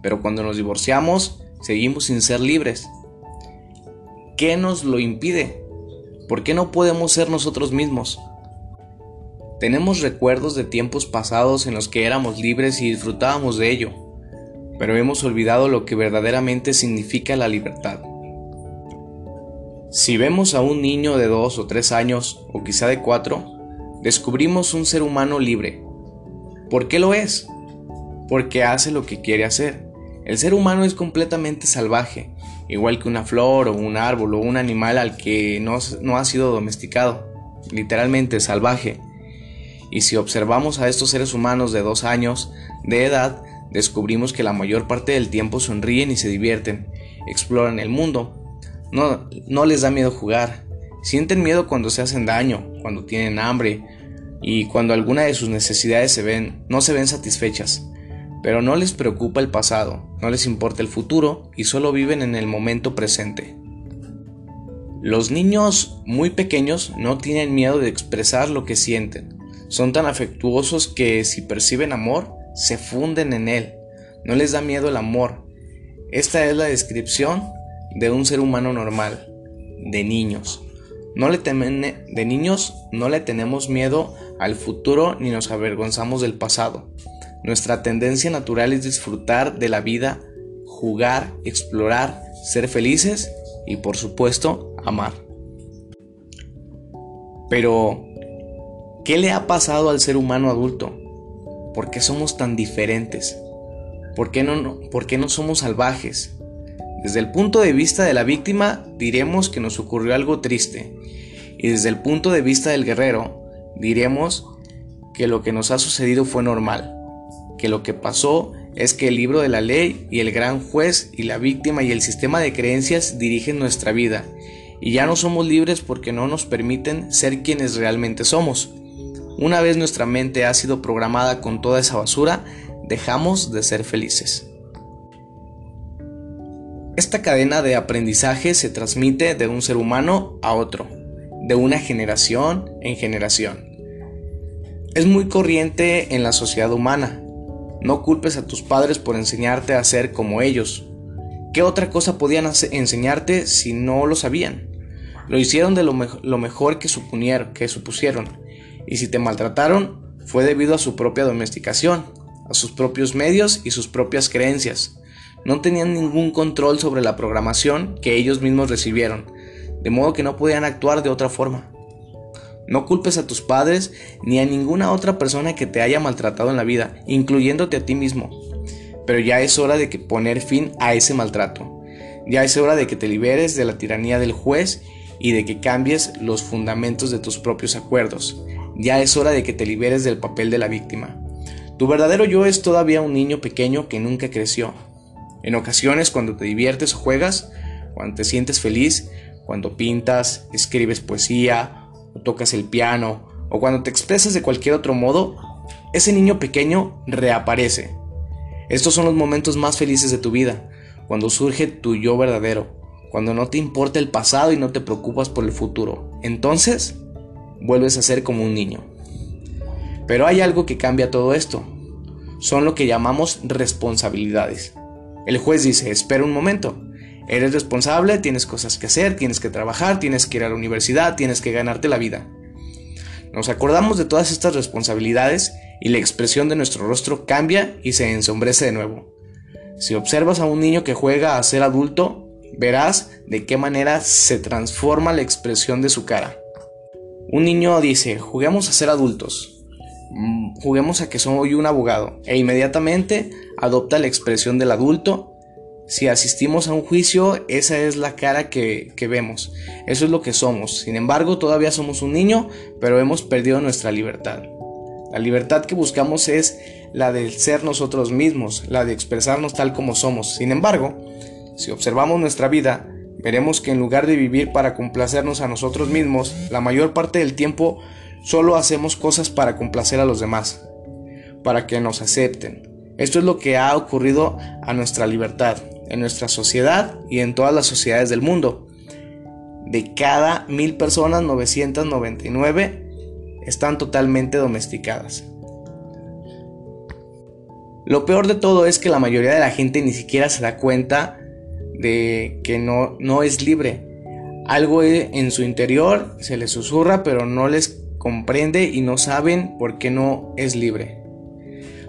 pero cuando nos divorciamos seguimos sin ser libres. ¿Qué nos lo impide? ¿Por qué no podemos ser nosotros mismos? Tenemos recuerdos de tiempos pasados en los que éramos libres y disfrutábamos de ello, pero hemos olvidado lo que verdaderamente significa la libertad. Si vemos a un niño de dos o tres años, o quizá de cuatro, descubrimos un ser humano libre. ¿Por qué lo es? Porque hace lo que quiere hacer. El ser humano es completamente salvaje, igual que una flor o un árbol o un animal al que no, no ha sido domesticado, literalmente salvaje. Y si observamos a estos seres humanos de dos años de edad, descubrimos que la mayor parte del tiempo sonríen y se divierten, exploran el mundo, no, les da miedo jugar. Sienten miedo cuando se hacen daño, cuando tienen hambre y cuando alguna de sus necesidades se ven, no se ven satisfechas. Pero no les preocupa el pasado, no les importa el futuro y solo viven en el momento presente. Los niños muy pequeños no tienen miedo de expresar lo que sienten. Son tan afectuosos que si perciben amor, se funden en él. No les da miedo el amor. Esta es la descripción de un ser humano normal, de niños. No le temen, de niños no le tenemos miedo al futuro ni nos avergonzamos del pasado. Nuestra tendencia natural es disfrutar de la vida, jugar, explorar, ser felices y por supuesto amar. Pero, ¿qué le ha pasado al ser humano adulto? ¿Por qué somos tan diferentes? ¿Por qué no, por qué no somos salvajes? Desde el punto de vista de la víctima diremos que nos ocurrió algo triste y desde el punto de vista del guerrero diremos que lo que nos ha sucedido fue normal, que lo que pasó es que el libro de la ley y el gran juez y la víctima y el sistema de creencias dirigen nuestra vida y ya no somos libres porque no nos permiten ser quienes realmente somos. Una vez nuestra mente ha sido programada con toda esa basura, dejamos de ser felices. Esta cadena de aprendizaje se transmite de un ser humano a otro, de una generación en generación. Es muy corriente en la sociedad humana. No culpes a tus padres por enseñarte a ser como ellos. ¿Qué otra cosa podían enseñarte si no lo sabían? Lo hicieron de lo, mejor que, suponieron, que supusieron. Y si te maltrataron, fue debido a su propia domesticación, a sus propios medios y sus propias creencias no tenían ningún control sobre la programación que ellos mismos recibieron, de modo que no podían actuar de otra forma. No culpes a tus padres ni a ninguna otra persona que te haya maltratado en la vida, incluyéndote a ti mismo. Pero ya es hora de que poner fin a ese maltrato. Ya es hora de que te liberes de la tiranía del juez y de que cambies los fundamentos de tus propios acuerdos. Ya es hora de que te liberes del papel de la víctima. Tu verdadero yo es todavía un niño pequeño que nunca creció, en ocasiones cuando te diviertes o juegas, cuando te sientes feliz, cuando pintas, escribes poesía tocas el piano o cuando te expresas de cualquier otro modo, ese niño pequeño reaparece. Estos son los momentos más felices de tu vida, cuando surge tu yo verdadero, cuando no te importa el pasado y no te preocupas por el futuro. Entonces, vuelves a ser como un niño. Pero hay algo que cambia todo esto. Son lo que llamamos responsabilidades. El juez dice, espera un momento, eres responsable, tienes cosas que hacer, tienes que trabajar, tienes que ir a la universidad, tienes que ganarte la vida. Nos acordamos de todas estas responsabilidades y la expresión de nuestro rostro cambia y se ensombrece de nuevo. Si observas a un niño que juega a ser adulto, verás de qué manera se transforma la expresión de su cara. Un niño dice, juguemos a ser adultos, juguemos a que soy un abogado e inmediatamente adopta la expresión del adulto. Si asistimos a un juicio, esa es la cara que, que, vemos. Eso es lo que somos. Sin embargo, todavía somos un niño, pero hemos perdido nuestra libertad. La libertad que buscamos es la de ser nosotros mismos, la de expresarnos tal como somos. Sin embargo, si observamos nuestra vida, veremos que en lugar de vivir para complacernos a nosotros mismos, la mayor parte del tiempo Solo hacemos cosas para complacer a los demás, para que nos acepten. Esto es lo que ha ocurrido a nuestra libertad, en nuestra sociedad y en todas las sociedades del mundo. De cada mil personas, 999 están totalmente domesticadas. Lo peor de todo es que la mayoría de la gente ni siquiera se da cuenta de que no, no es libre. Algo en su interior se les susurra, pero no les comprende y no saben por qué no es libre.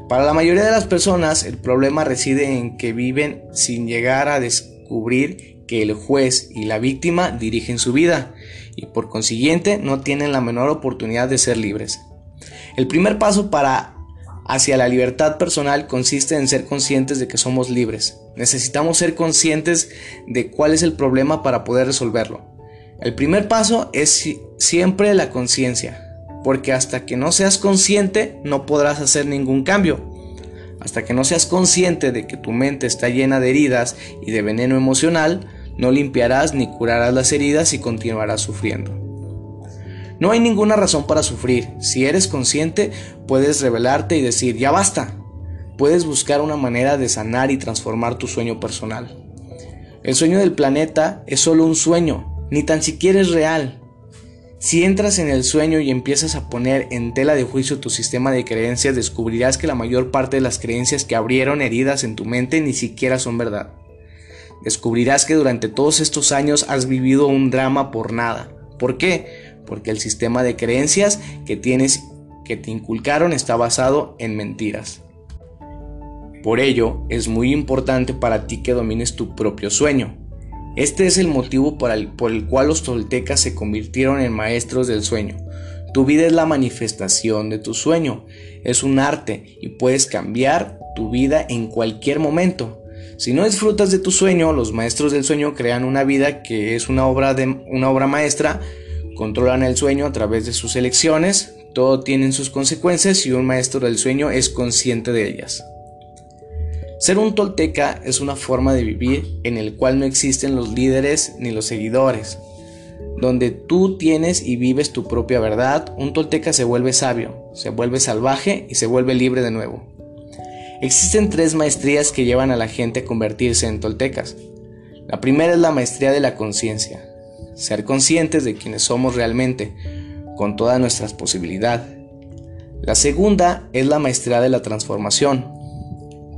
Para la mayoría de las personas el problema reside en que viven sin llegar a descubrir que el juez y la víctima dirigen su vida y por consiguiente no tienen la menor oportunidad de ser libres. El primer paso para hacia la libertad personal consiste en ser conscientes de que somos libres. Necesitamos ser conscientes de cuál es el problema para poder resolverlo. El primer paso es siempre la conciencia, porque hasta que no seas consciente no podrás hacer ningún cambio. Hasta que no seas consciente de que tu mente está llena de heridas y de veneno emocional, no limpiarás ni curarás las heridas y continuarás sufriendo. No hay ninguna razón para sufrir. Si eres consciente, puedes revelarte y decir, ya basta. Puedes buscar una manera de sanar y transformar tu sueño personal. El sueño del planeta es solo un sueño, ni tan siquiera es real. Si entras en el sueño y empiezas a poner en tela de juicio tu sistema de creencias, descubrirás que la mayor parte de las creencias que abrieron heridas en tu mente ni siquiera son verdad. Descubrirás que durante todos estos años has vivido un drama por nada. ¿Por qué? Porque el sistema de creencias que tienes que te inculcaron está basado en mentiras. Por ello, es muy importante para ti que domines tu propio sueño, este es el motivo por el, por el cual los toltecas se convirtieron en maestros del sueño. Tu vida es la manifestación de tu sueño, es un arte y puedes cambiar tu vida en cualquier momento. Si no disfrutas de tu sueño, los maestros del sueño crean una vida que es una obra, de, una obra maestra, controlan el sueño a través de sus elecciones, todo tiene sus consecuencias y un maestro del sueño es consciente de ellas. Ser un tolteca es una forma de vivir en el cual no existen los líderes ni los seguidores. Donde tú tienes y vives tu propia verdad, un tolteca se vuelve sabio, se vuelve salvaje y se vuelve libre de nuevo. Existen tres maestrías que llevan a la gente a convertirse en toltecas. La primera es la maestría de la conciencia, ser conscientes de quienes somos realmente, con todas nuestras posibilidades. La segunda es la maestría de la transformación,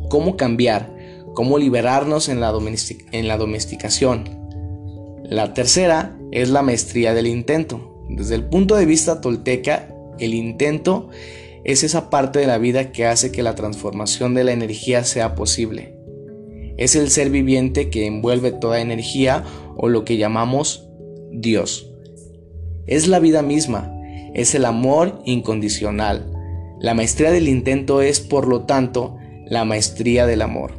cómo cambiar, cómo liberarnos en la, domesticación. La tercera es la maestría del intento. Desde el punto de vista tolteca, el intento es esa parte de la vida que hace que la transformación de la energía sea posible. Es el ser viviente que envuelve toda energía o lo que llamamos Dios. Es la vida misma, es el amor incondicional. La maestría del intento es, por lo tanto, la maestría del amor.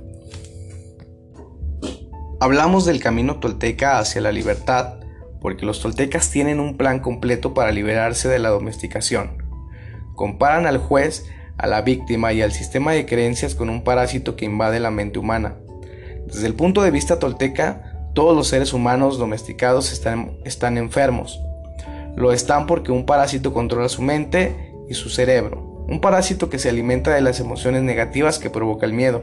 Hablamos del camino tolteca hacia la libertad, porque los toltecas tienen un plan completo para liberarse de la domesticación. Comparan al juez, a la víctima y al sistema de creencias con un parásito que invade la mente humana. Desde el punto de vista tolteca, todos los seres humanos domesticados están, están enfermos. Lo están porque un parásito controla su mente y su cerebro un parásito que se alimenta de las emociones negativas que provoca el miedo.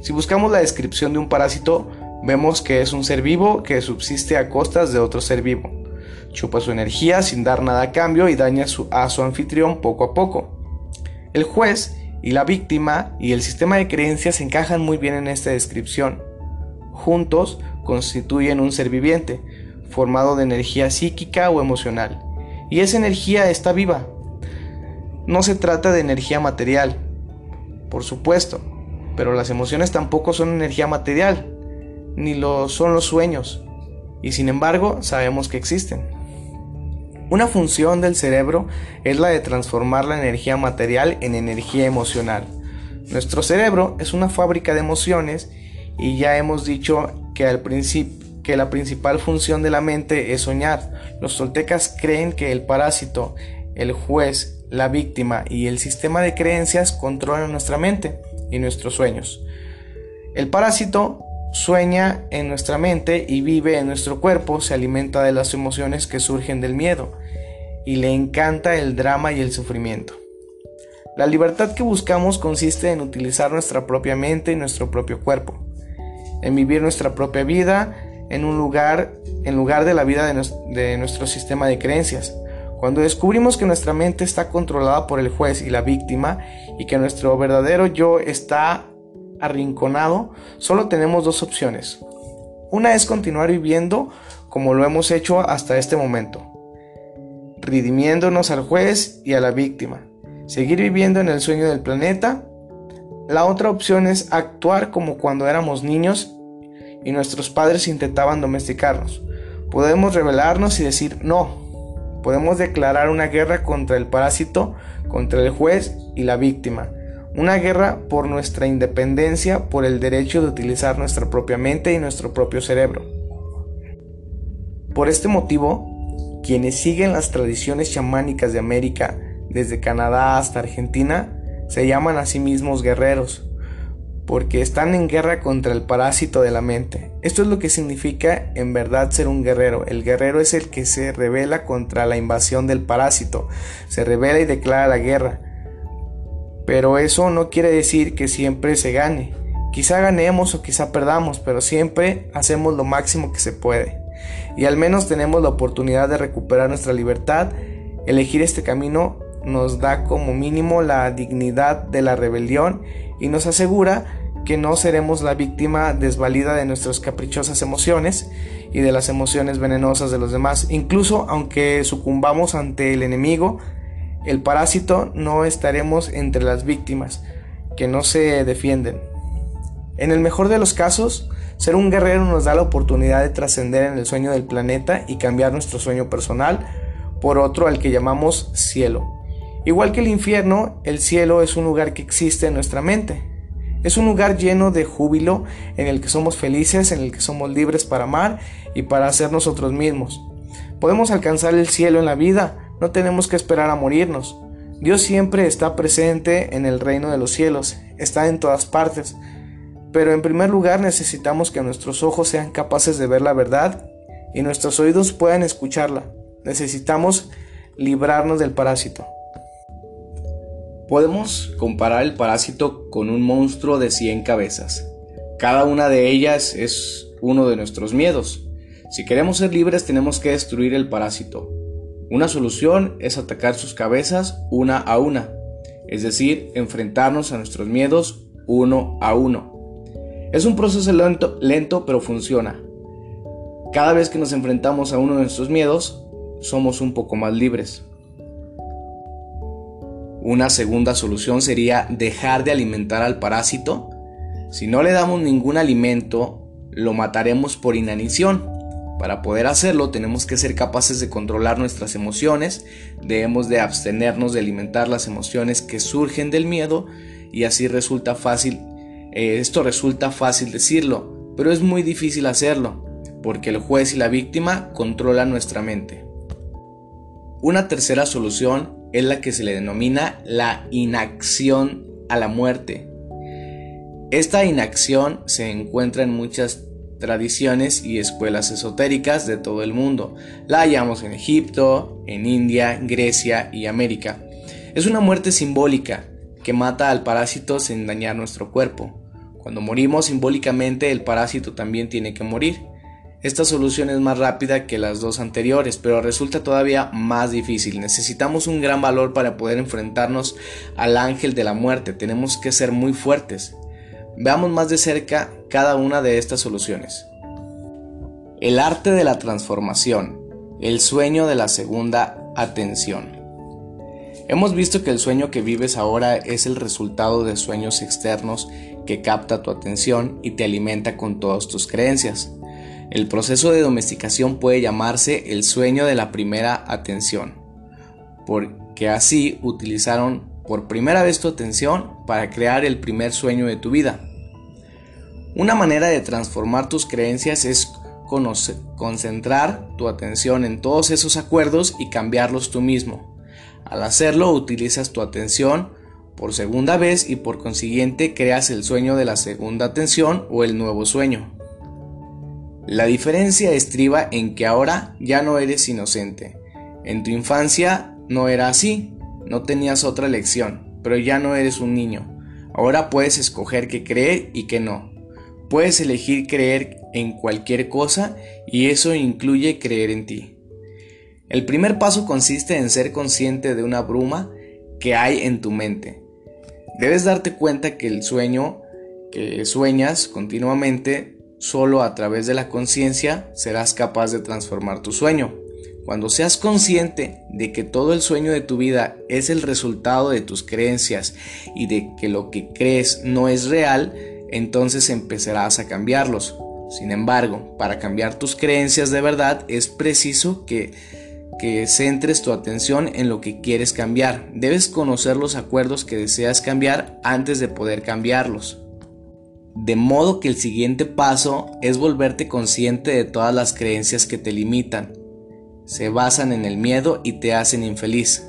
Si buscamos la descripción de un parásito, vemos que es un ser vivo que subsiste a costas de otro ser vivo. Chupa su energía sin dar nada a cambio y daña a su anfitrión poco a poco. El juez y la víctima y el sistema de creencias encajan muy bien en esta descripción. Juntos constituyen un ser viviente, formado de energía psíquica o emocional. Y esa energía está viva, no se trata de energía material, por supuesto, pero las emociones tampoco son energía material, ni lo son los sueños, y sin embargo sabemos que existen. Una función del cerebro es la de transformar la energía material en energía emocional. Nuestro cerebro es una fábrica de emociones y ya hemos dicho que que la principal función de la mente es soñar. Los toltecas creen que el parásito, el juez la víctima y el sistema de creencias controlan nuestra mente y nuestros sueños. El parásito sueña en nuestra mente y vive en nuestro cuerpo, se alimenta de las emociones que surgen del miedo y le encanta el drama y el sufrimiento. La libertad que buscamos consiste en utilizar nuestra propia mente y nuestro propio cuerpo, en vivir nuestra propia vida en un lugar, en lugar de la vida de nuestro sistema de creencias. Cuando descubrimos que nuestra mente está controlada por el juez y la víctima y que nuestro verdadero yo está arrinconado, solo tenemos dos opciones. Una es continuar viviendo como lo hemos hecho hasta este momento, redimiéndonos al juez y a la víctima, seguir viviendo en el sueño del planeta. La otra opción es actuar como cuando éramos niños y nuestros padres intentaban domesticarnos. Podemos rebelarnos y decir no. Podemos declarar una guerra contra el parásito, contra el juez y la víctima. Una guerra por nuestra independencia, por el derecho de utilizar nuestra propia mente y nuestro propio cerebro. Por este motivo, quienes siguen las tradiciones chamánicas de América, desde Canadá hasta Argentina, se llaman a sí mismos guerreros, porque están en guerra contra el parásito de la mente. Esto es lo que significa en verdad ser un guerrero. El guerrero es el que se revela contra la invasión del parásito, se revela y declara la guerra. Pero eso no quiere decir que siempre se gane. Quizá ganemos o quizá perdamos, pero siempre hacemos lo máximo que se puede. Y al menos tenemos la oportunidad de recuperar nuestra libertad. Elegir este camino nos da como mínimo la dignidad de la rebelión y nos asegura que no seremos la víctima desvalida de nuestras caprichosas emociones y de las emociones venenosas de los demás. Incluso aunque sucumbamos ante el enemigo, el parásito no estaremos entre las víctimas que no se defienden. En el mejor de los casos, ser un guerrero nos da la oportunidad de trascender en el sueño del planeta y cambiar nuestro sueño personal por otro al que llamamos cielo. Igual que el infierno, el cielo es un lugar que existe en nuestra mente. Es un lugar lleno de júbilo en el que somos felices, en el que somos libres para amar y para ser nosotros mismos. Podemos alcanzar el cielo en la vida, no tenemos que esperar a morirnos. Dios siempre está presente en el reino de los cielos, está en todas partes. Pero en primer lugar necesitamos que nuestros ojos sean capaces de ver la verdad y nuestros oídos puedan escucharla. Necesitamos librarnos del parásito. Podemos comparar el parásito con un monstruo de 100 cabezas. Cada una de ellas es uno de nuestros miedos. Si queremos ser libres tenemos que destruir el parásito. Una solución es atacar sus cabezas una a una, es decir, enfrentarnos a nuestros miedos uno a uno. Es un proceso lento, lento pero funciona. Cada vez que nos enfrentamos a uno de nuestros miedos, somos un poco más libres. Una segunda solución sería dejar de alimentar al parásito. Si no le damos ningún alimento, lo mataremos por inanición. Para poder hacerlo tenemos que ser capaces de controlar nuestras emociones, debemos de abstenernos de alimentar las emociones que surgen del miedo y así resulta fácil, eh, esto resulta fácil decirlo, pero es muy difícil hacerlo, porque el juez y la víctima controlan nuestra mente. Una tercera solución es la que se le denomina la inacción a la muerte. Esta inacción se encuentra en muchas tradiciones y escuelas esotéricas de todo el mundo. La hallamos en Egipto, en India, Grecia y América. Es una muerte simbólica que mata al parásito sin dañar nuestro cuerpo. Cuando morimos simbólicamente el parásito también tiene que morir. Esta solución es más rápida que las dos anteriores, pero resulta todavía más difícil. Necesitamos un gran valor para poder enfrentarnos al ángel de la muerte. Tenemos que ser muy fuertes. Veamos más de cerca cada una de estas soluciones. El arte de la transformación. El sueño de la segunda atención. Hemos visto que el sueño que vives ahora es el resultado de sueños externos que capta tu atención y te alimenta con todas tus creencias. El proceso de domesticación puede llamarse el sueño de la primera atención, porque así utilizaron por primera vez tu atención para crear el primer sueño de tu vida. Una manera de transformar tus creencias es concentrar tu atención en todos esos acuerdos y cambiarlos tú mismo. Al hacerlo utilizas tu atención por segunda vez y por consiguiente creas el sueño de la segunda atención o el nuevo sueño. La diferencia estriba en que ahora ya no eres inocente. En tu infancia no era así, no tenías otra elección, pero ya no eres un niño. Ahora puedes escoger qué creer y qué no. Puedes elegir creer en cualquier cosa y eso incluye creer en ti. El primer paso consiste en ser consciente de una bruma que hay en tu mente. Debes darte cuenta que el sueño que sueñas continuamente Solo a través de la conciencia serás capaz de transformar tu sueño. Cuando seas consciente de que todo el sueño de tu vida es el resultado de tus creencias y de que lo que crees no es real, entonces empezarás a cambiarlos. Sin embargo, para cambiar tus creencias de verdad es preciso que, que centres tu atención en lo que quieres cambiar. Debes conocer los acuerdos que deseas cambiar antes de poder cambiarlos. De modo que el siguiente paso es volverte consciente de todas las creencias que te limitan, se basan en el miedo y te hacen infeliz.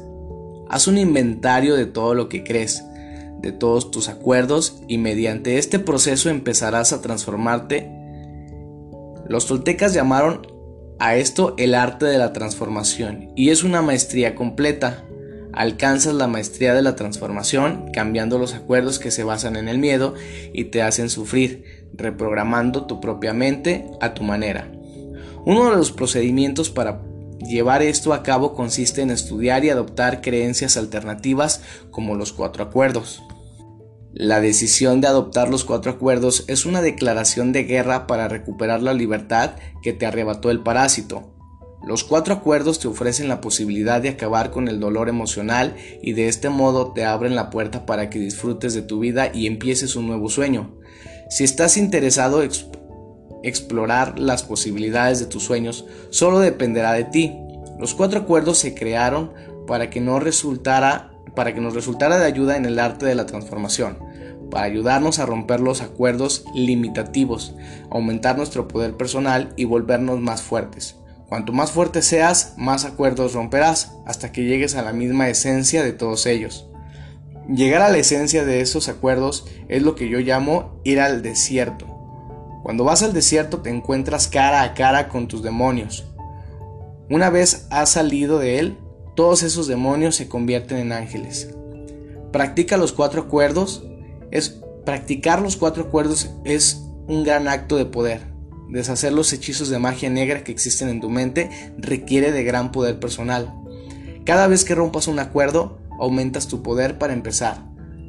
Haz un inventario de todo lo que crees, de todos tus acuerdos y mediante este proceso empezarás a transformarte. Los toltecas llamaron a esto el arte de la transformación y es una maestría completa. Alcanzas la maestría de la transformación cambiando los acuerdos que se basan en el miedo y te hacen sufrir, reprogramando tu propia mente a tu manera. Uno de los procedimientos para Llevar esto a cabo consiste en estudiar y adoptar creencias alternativas como los cuatro acuerdos. La decisión de adoptar los cuatro acuerdos es una declaración de guerra para recuperar la libertad que te arrebató el parásito. Los cuatro acuerdos te ofrecen la posibilidad de acabar con el dolor emocional y de este modo te abren la puerta para que disfrutes de tu vida y empieces un nuevo sueño. Si estás interesado, explorar las posibilidades de tus sueños solo dependerá de ti. Los cuatro acuerdos se crearon para que, no resultara, para que nos resultara de ayuda en el arte de la transformación, para ayudarnos a romper los acuerdos limitativos, aumentar nuestro poder personal y volvernos más fuertes. Cuanto más fuerte seas, más acuerdos romperás, hasta que llegues a la misma esencia de todos ellos. Llegar a la esencia de esos acuerdos es lo que yo llamo ir al desierto. Cuando vas al desierto te encuentras cara a cara con tus demonios. Una vez has salido de él, todos esos demonios se convierten en ángeles. Practica los cuatro acuerdos. Es practicar los cuatro acuerdos es un gran acto de poder. Deshacer los hechizos de magia negra que existen en tu mente requiere de gran poder personal. Cada vez que rompas un acuerdo, aumentas tu poder para empezar.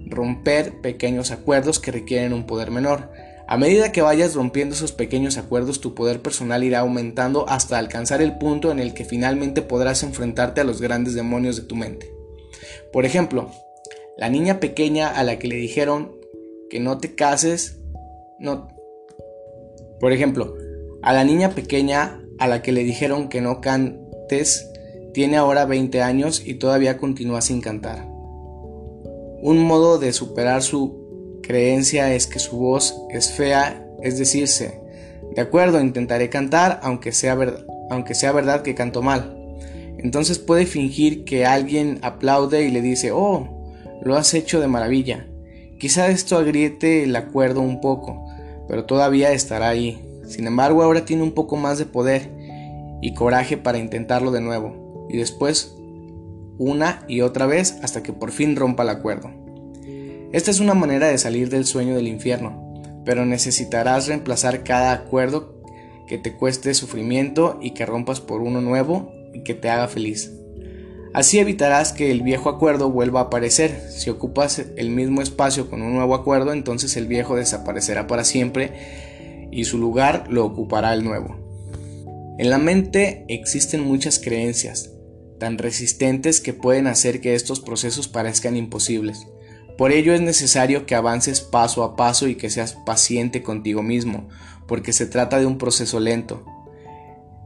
Romper pequeños acuerdos que requieren un poder menor. A medida que vayas rompiendo esos pequeños acuerdos, tu poder personal irá aumentando hasta alcanzar el punto en el que finalmente podrás enfrentarte a los grandes demonios de tu mente. Por ejemplo, la niña pequeña a la que le dijeron que no te cases, no... Por ejemplo, a la niña pequeña a la que le dijeron que no cantes, tiene ahora 20 años y todavía continúa sin cantar. Un modo de superar su creencia es que su voz es fea, es decirse, de acuerdo, intentaré cantar aunque sea, aunque sea verdad que canto mal. Entonces puede fingir que alguien aplaude y le dice, oh, lo has hecho de maravilla. Quizá esto agriete el acuerdo un poco, pero todavía estará ahí. Sin embargo, ahora tiene un poco más de poder y coraje para intentarlo de nuevo, y después una y otra vez hasta que por fin rompa el acuerdo. Esta es una manera de salir del sueño del infierno, pero necesitarás reemplazar cada acuerdo que te cueste sufrimiento y que rompas por uno nuevo y que te haga feliz. Así evitarás que el viejo acuerdo vuelva a aparecer. Si ocupas el mismo espacio con un nuevo acuerdo, entonces el viejo desaparecerá para siempre y su lugar lo ocupará el nuevo. En la mente existen muchas creencias, tan resistentes que pueden hacer que estos procesos parezcan imposibles. Por ello es necesario que avances paso a paso y que seas paciente contigo mismo, porque se trata de un proceso lento.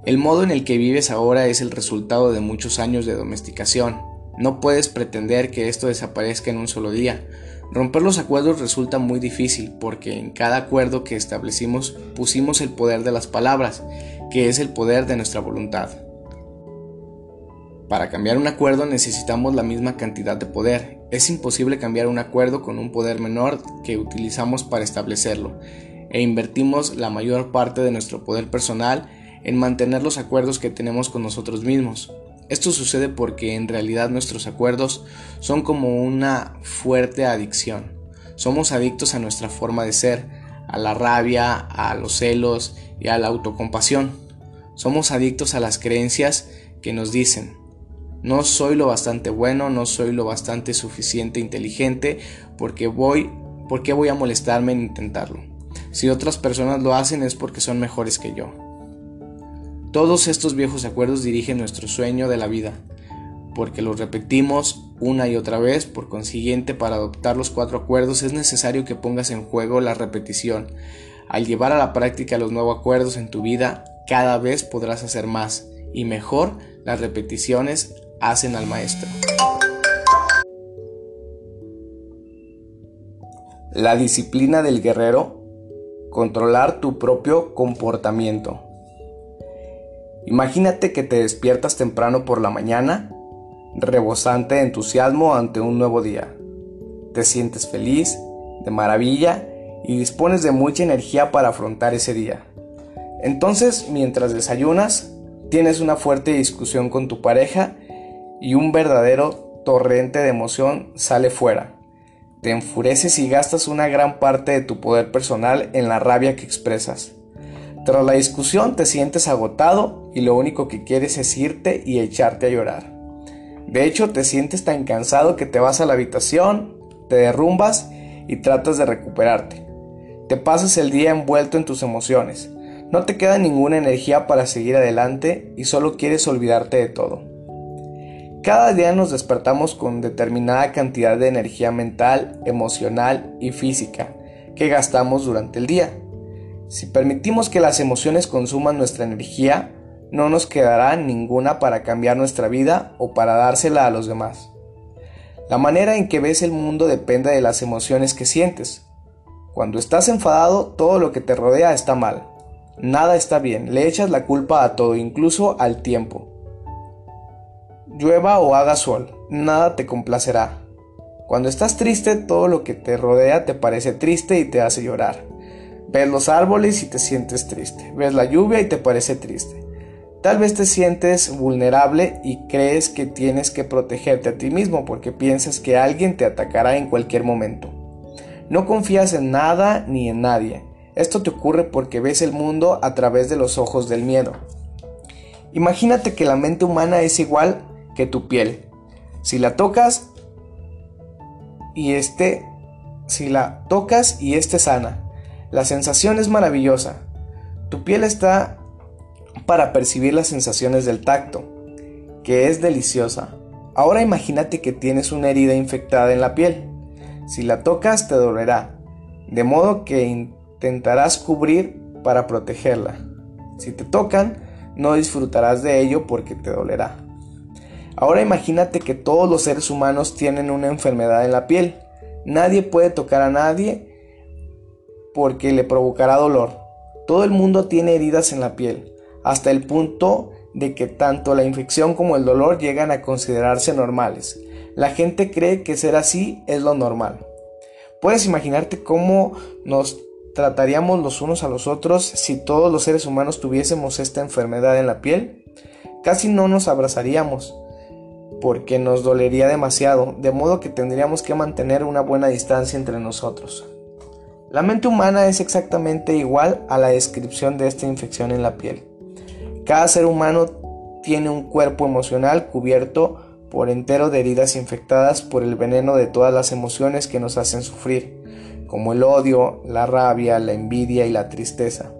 El modo en el que vives ahora es el resultado de muchos años de domesticación. No puedes pretender que esto desaparezca en un solo día. Romper los acuerdos resulta muy difícil porque en cada acuerdo que establecimos pusimos el poder de las palabras, que es el poder de nuestra voluntad. Para cambiar un acuerdo necesitamos la misma cantidad de poder. Es imposible cambiar un acuerdo con un poder menor que utilizamos para establecerlo, e invertimos la mayor parte de nuestro poder personal en mantener los acuerdos que tenemos con nosotros mismos. Esto sucede porque en realidad nuestros acuerdos son como una fuerte adicción. Somos adictos a nuestra forma de ser, a la rabia, a los celos y a la autocompasión. Somos adictos a las creencias que nos dicen, no soy lo bastante bueno, no soy lo bastante suficiente inteligente, porque voy, ¿por qué voy a molestarme en intentarlo? Si otras personas lo hacen es porque son mejores que yo. Todos estos viejos acuerdos dirigen nuestro sueño de la vida, porque los repetimos una y otra vez, por consiguiente para adoptar los cuatro acuerdos es necesario que pongas en juego la repetición. Al llevar a la práctica los nuevos acuerdos en tu vida, cada vez podrás hacer más y mejor las repeticiones hacen al maestro. La disciplina del guerrero, controlar tu propio comportamiento. Imagínate que te despiertas temprano por la mañana, rebosante de entusiasmo ante un nuevo día. Te sientes feliz, de maravilla y dispones de mucha energía para afrontar ese día. Entonces, mientras desayunas, tienes una fuerte discusión con tu pareja y un verdadero torrente de emoción sale fuera. Te enfureces y gastas una gran parte de tu poder personal en la rabia que expresas. Tras la discusión te sientes agotado y lo único que quieres es irte y echarte a llorar. De hecho, te sientes tan cansado que te vas a la habitación, te derrumbas y tratas de recuperarte. Te pasas el día envuelto en tus emociones. No te queda ninguna energía para seguir adelante y solo quieres olvidarte de todo. Cada día nos despertamos con determinada cantidad de energía mental, emocional y física que gastamos durante el día. Si permitimos que las emociones consuman nuestra energía, no nos quedará ninguna para cambiar nuestra vida o para dársela a los demás. La manera en que ves el mundo depende de las emociones que sientes. Cuando estás enfadado, todo lo que te rodea está mal. Nada está bien, le echas la culpa a todo, incluso al tiempo. Llueva o haga sol, nada te complacerá. Cuando estás triste, todo lo que te rodea te parece triste y te hace llorar. Ves los árboles y te sientes triste. Ves la lluvia y te parece triste. Tal vez te sientes vulnerable y crees que tienes que protegerte a ti mismo porque piensas que alguien te atacará en cualquier momento. No confías en nada ni en nadie. Esto te ocurre porque ves el mundo a través de los ojos del miedo. Imagínate que la mente humana es igual que tu piel. Si la tocas y este si la tocas y esté sana, la sensación es maravillosa. Tu piel está para percibir las sensaciones del tacto, que es deliciosa. Ahora imagínate que tienes una herida infectada en la piel. Si la tocas te dolerá, de modo que intentarás cubrir para protegerla. Si te tocan, no disfrutarás de ello porque te dolerá. Ahora imagínate que todos los seres humanos tienen una enfermedad en la piel. Nadie puede tocar a nadie porque le provocará dolor. Todo el mundo tiene heridas en la piel hasta el punto de que tanto la infección como el dolor llegan a considerarse normales. La gente cree que ser así es lo normal. Puedes imaginarte cómo nos trataríamos los unos a los otros si todos los seres humanos tuviésemos esta enfermedad en la piel. Casi no nos abrazaríamos porque nos dolería demasiado, de modo que tendríamos que mantener una buena distancia entre nosotros. La mente humana es exactamente igual a la descripción de esta infección en la piel. Cada ser humano tiene un cuerpo emocional cubierto por entero de heridas infectadas por el veneno de todas las emociones que nos hacen sufrir, como el odio, la rabia, la envidia y la tristeza.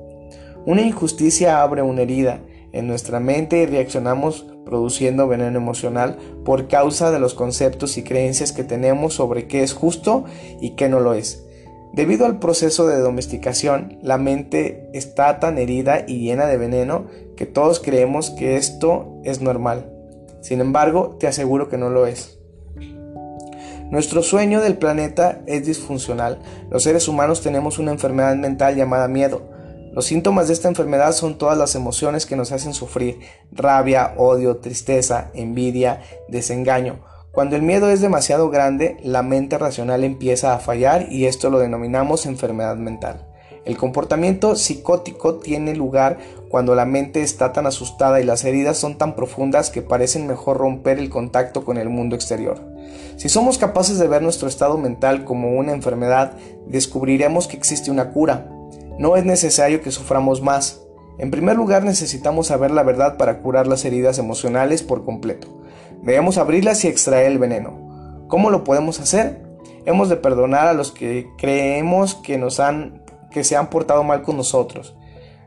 Una injusticia abre una herida en nuestra mente y reaccionamos produciendo veneno emocional por causa de los conceptos y creencias que tenemos sobre qué es justo y qué no lo es. Debido al proceso de domesticación, la mente está tan herida y llena de veneno que todos creemos que esto es normal. Sin embargo, te aseguro que no lo es. Nuestro sueño del planeta es disfuncional. Los seres humanos tenemos una enfermedad mental llamada miedo. Los síntomas de esta enfermedad son todas las emociones que nos hacen sufrir, rabia, odio, tristeza, envidia, desengaño. Cuando el miedo es demasiado grande, la mente racional empieza a fallar y esto lo denominamos enfermedad mental. El comportamiento psicótico tiene lugar cuando la mente está tan asustada y las heridas son tan profundas que parecen mejor romper el contacto con el mundo exterior. Si somos capaces de ver nuestro estado mental como una enfermedad, descubriremos que existe una cura. No es necesario que suframos más. En primer lugar necesitamos saber la verdad para curar las heridas emocionales por completo. Debemos abrirlas y extraer el veneno. ¿Cómo lo podemos hacer? Hemos de perdonar a los que creemos que nos han que se han portado mal con nosotros.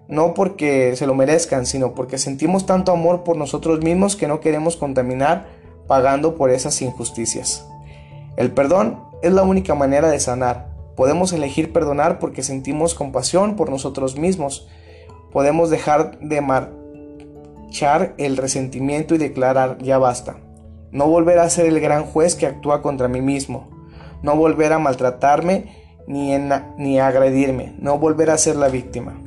No porque se lo merezcan, sino porque sentimos tanto amor por nosotros mismos que no queremos contaminar pagando por esas injusticias. El perdón es la única manera de sanar. Podemos elegir perdonar porque sentimos compasión por nosotros mismos. Podemos dejar de marchar el resentimiento y declarar ya basta. No volver a ser el gran juez que actúa contra mí mismo. No volver a maltratarme ni, ni a agredirme. No volver a ser la víctima.